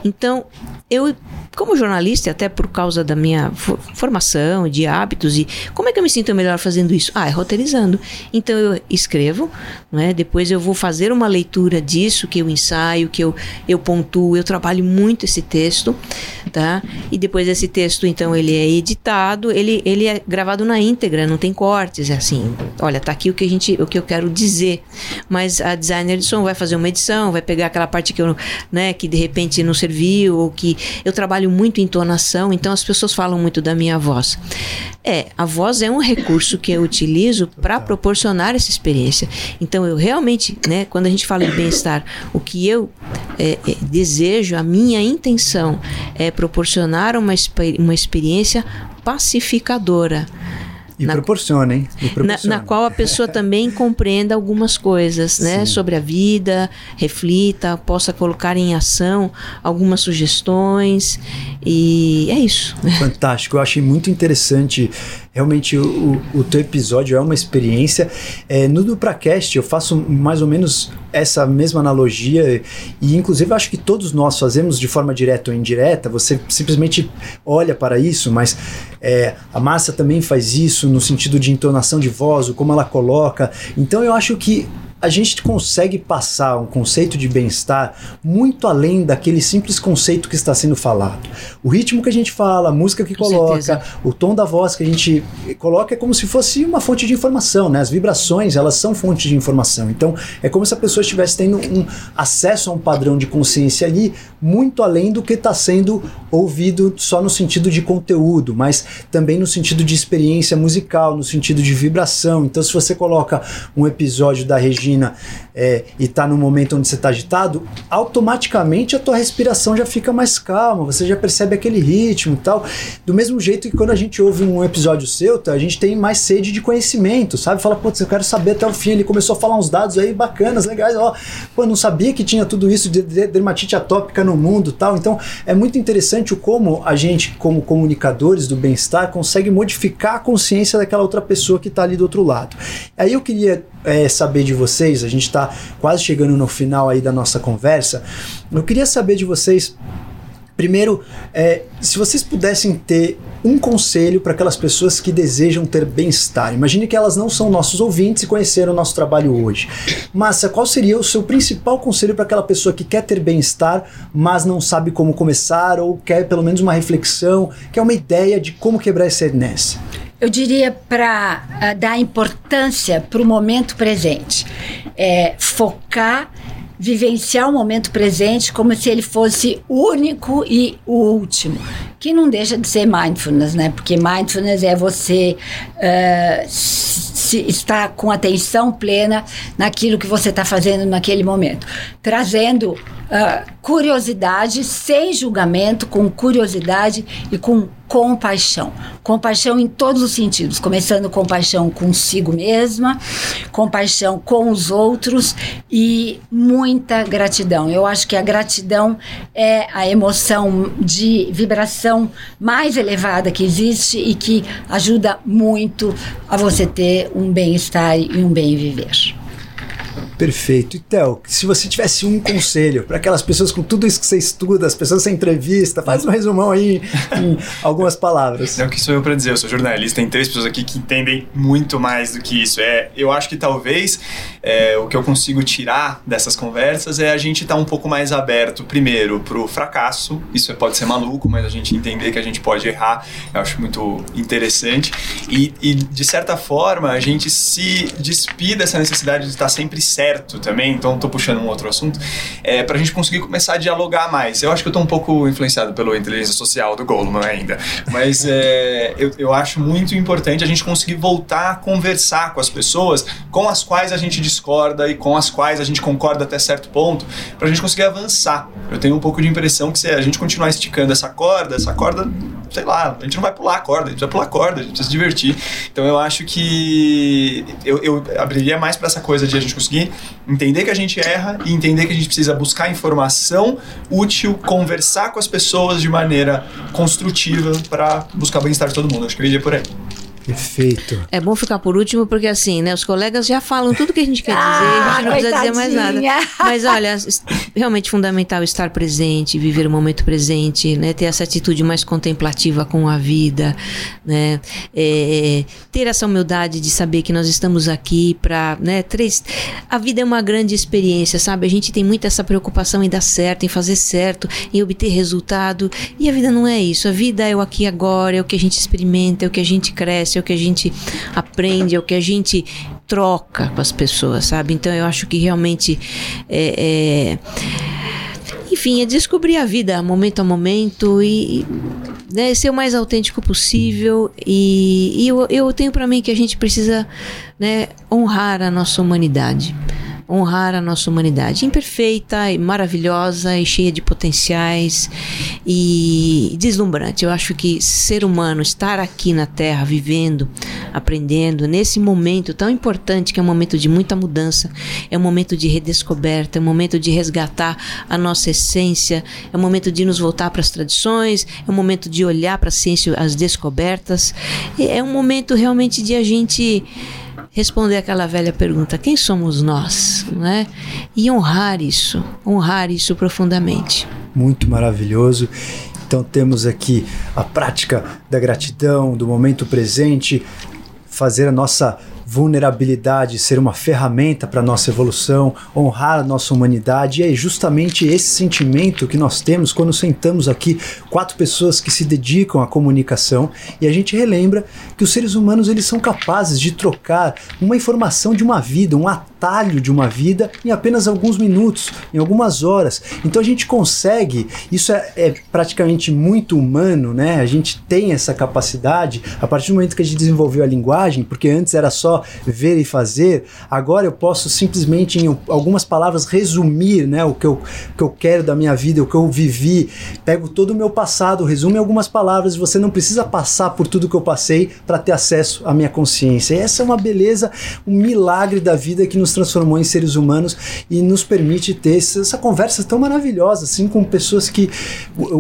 Então, eu, como jornalista, até por causa da minha formação, de hábitos, e como é que eu me sinto melhor fazendo isso? Ah, é roteirizando. Então, eu escrevo, né? depois eu vou fazer uma leitura disso, que eu ensaio, que eu, eu pontuo, eu trabalho muito esse texto, tá? E depois esse texto, então, ele é editado, ele, ele é gravado na íntegra, não tem cortes, é assim, olha, tá aqui o que, a gente, o que eu quero dizer. Mas a designer de som vai fazer uma edição, vai pegar aquela parte que eu, né, que de repente não serviu, ou que eu trabalho muito entonação, então as pessoas falam muito da minha voz. É, a voz é um recurso que eu utilizo para proporcionar essa experiência. Então eu realmente, né, quando a gente fala em bem-estar, o que eu é, é, desejo, a minha intenção é proporcionar uma, uma experiência pacificadora. E na, proporciona, hein? E proporciona. Na, na, qual a pessoa também compreenda algumas coisas, né? Sim. Sobre a vida, reflita, possa colocar em ação algumas sugestões. E é isso. Fantástico. Eu achei muito interessante Realmente o, o teu episódio é uma experiência. É, no DupraCast eu faço mais ou menos essa mesma analogia e inclusive acho que todos nós fazemos de forma direta ou indireta. Você simplesmente olha para isso, mas é, a Márcia também faz isso no sentido de entonação de voz, como ela coloca. Então eu acho que a gente consegue passar um conceito de bem-estar muito além daquele simples conceito que está sendo falado. O ritmo que a gente fala, a música que Com coloca, certeza. o tom da voz que a gente coloca é como se fosse uma fonte de informação, né? As vibrações, elas são fontes de informação. Então, é como se a pessoa estivesse tendo um acesso a um padrão de consciência ali muito além do que está sendo ouvido só no sentido de conteúdo, mas também no sentido de experiência musical, no sentido de vibração. Então, se você coloca um episódio da Regina é, e está no momento onde você está agitado, automaticamente a tua respiração já fica mais calma, você já percebe aquele ritmo e tal. Do mesmo jeito que quando a gente ouve um episódio seu, tá, a gente tem mais sede de conhecimento, sabe? Fala, putz, eu quero saber até o fim. Ele começou a falar uns dados aí bacanas, legais. Ó, pô, não sabia que tinha tudo isso de dermatite atópica no mundo tal. Então, é muito interessante o como a gente, como comunicadores do bem-estar, consegue modificar a consciência daquela outra pessoa que está ali do outro lado. Aí eu queria é, saber de vocês, a gente está quase chegando no final aí da nossa conversa. Eu queria saber de vocês Primeiro, é, se vocês pudessem ter um conselho para aquelas pessoas que desejam ter bem-estar. Imagine que elas não são nossos ouvintes e conheceram o nosso trabalho hoje. Massa, qual seria o seu principal conselho para aquela pessoa que quer ter bem-estar, mas não sabe como começar ou quer pelo menos uma reflexão, quer uma ideia de como quebrar essa inércia? Eu diria para ah, dar importância para o momento presente. É, focar vivenciar o momento presente como se ele fosse único e o último, que não deixa de ser mindfulness, né? Porque mindfulness é você uh, se, estar com atenção plena naquilo que você está fazendo naquele momento, trazendo uh, curiosidade sem julgamento, com curiosidade e com compaixão. Compaixão em todos os sentidos, começando compaixão consigo mesma, compaixão com os outros e muita gratidão. Eu acho que a gratidão é a emoção de vibração mais elevada que existe e que ajuda muito a você ter um bem-estar e um bem viver. Perfeito. E se você tivesse um conselho para aquelas pessoas com tudo isso que você estuda, as pessoas que você entrevista, faz um resumão aí em algumas palavras. Não, que sou eu para dizer, eu sou jornalista, tem três pessoas aqui que entendem muito mais do que isso. É, eu acho que talvez é, o que eu consigo tirar dessas conversas é a gente estar tá um pouco mais aberto, primeiro, para o fracasso. Isso pode ser maluco, mas a gente entender que a gente pode errar, eu acho muito interessante. E, e de certa forma, a gente se despir dessa necessidade de estar sempre certo também, então estou puxando um outro assunto, é, para a gente conseguir começar a dialogar mais. Eu acho que eu um pouco influenciado pela inteligência social do Goldman ainda, mas é, eu, eu acho muito importante a gente conseguir voltar a conversar com as pessoas com as quais a gente discorda e com as quais a gente concorda até certo ponto, para a gente conseguir avançar. Eu tenho um pouco de impressão que se a gente continuar esticando essa corda, essa corda, sei lá, a gente não vai pular a corda, a gente vai pular a corda, a gente precisa se divertir. Então eu acho que eu, eu abriria mais para essa coisa de a gente conseguir entender que a gente erra e entender que a gente precisa buscar informação útil, conversar com as pessoas de maneira construtiva para buscar bem-estar de todo mundo. Acho que eu iria por aí. Perfeito. É bom ficar por último porque assim, né, os colegas já falam tudo que a gente quer dizer, Ah, a gente não precisa dizer mais nada. coitadinha. Mas olha, realmente fundamental estar presente, viver o momento presente, né, ter essa atitude mais contemplativa com a vida, né, é, ter essa humildade de saber que nós estamos aqui para, né, três, a vida é uma grande experiência, sabe? A gente tem muito essa preocupação em dar certo, em fazer certo, em obter resultado, e a vida não é isso. A vida é o aqui e agora, é o que a gente experimenta, é o que a gente cresce, é o que a gente aprende, é o que a gente troca com as pessoas, sabe? Então eu acho que realmente é, é enfim, é descobrir a vida momento a momento e né, ser o mais autêntico possível. E, e eu, eu tenho para mim que a gente precisa né, honrar a nossa humanidade. Honrar a nossa humanidade imperfeita e maravilhosa e cheia de potenciais e deslumbrante. Eu acho que ser humano, estar aqui na Terra, vivendo, aprendendo, nesse momento tão importante que é um momento de muita mudança, é um momento de redescoberta, é um momento de resgatar a nossa essência, é um momento de nos voltar para as tradições, é um momento de olhar para a ciência, as descobertas, é um momento realmente de a gente responder aquela velha pergunta: quem somos nós? Né? E honrar isso, honrar isso profundamente. Muito maravilhoso. Então temos aqui a prática da gratidão, do momento presente, fazer a nossa vulnerabilidade ser uma ferramenta para nossa evolução, honrar a nossa humanidade. E é justamente esse sentimento que nós temos quando sentamos aqui quatro pessoas que se dedicam à comunicação e a gente relembra que os seres humanos eles são capazes de trocar uma informação de uma vida, um atalho de uma vida em apenas alguns minutos, em algumas horas. Então a gente consegue, isso é, é praticamente muito humano, né? A gente tem essa capacidade a partir do momento que a gente desenvolveu a linguagem, porque antes era só ver e fazer, agora eu posso simplesmente em algumas palavras resumir, né, o que eu, que eu quero da minha vida, o que eu vivi, pego todo o meu passado, resumo em algumas palavras, e você não precisa passar por tudo que eu passei para ter acesso à minha consciência. E essa é uma beleza, um milagre da vida que nos transformou em seres humanos e nos permite ter essa, conversa tão maravilhosa, assim, com pessoas que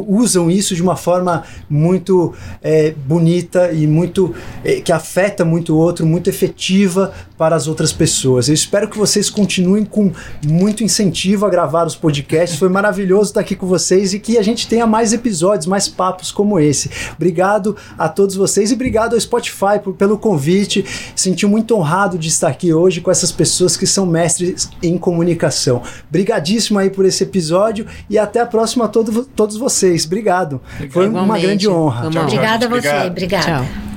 usam isso de uma forma muito é, bonita e muito é, que afeta muito o outro, muito efetiva para as outras pessoas. Eu espero que vocês continuem com muito incentivo a gravar os podcasts. Foi maravilhoso estar aqui com vocês e que a gente tenha mais episódios, mais papos como esse. Obrigado a todos vocês e obrigado ao Spotify por- pelo convite. Senti muito honrado de estar aqui hoje com essas pessoas que são mestres em comunicação. Brigadíssimo aí por esse episódio e até a próxima a todo- todos vocês. Obrigado. Foi uma Igualmente. grande honra. Tchau, tchau. Obrigada a você, Obrigado. obrigada. Tchau.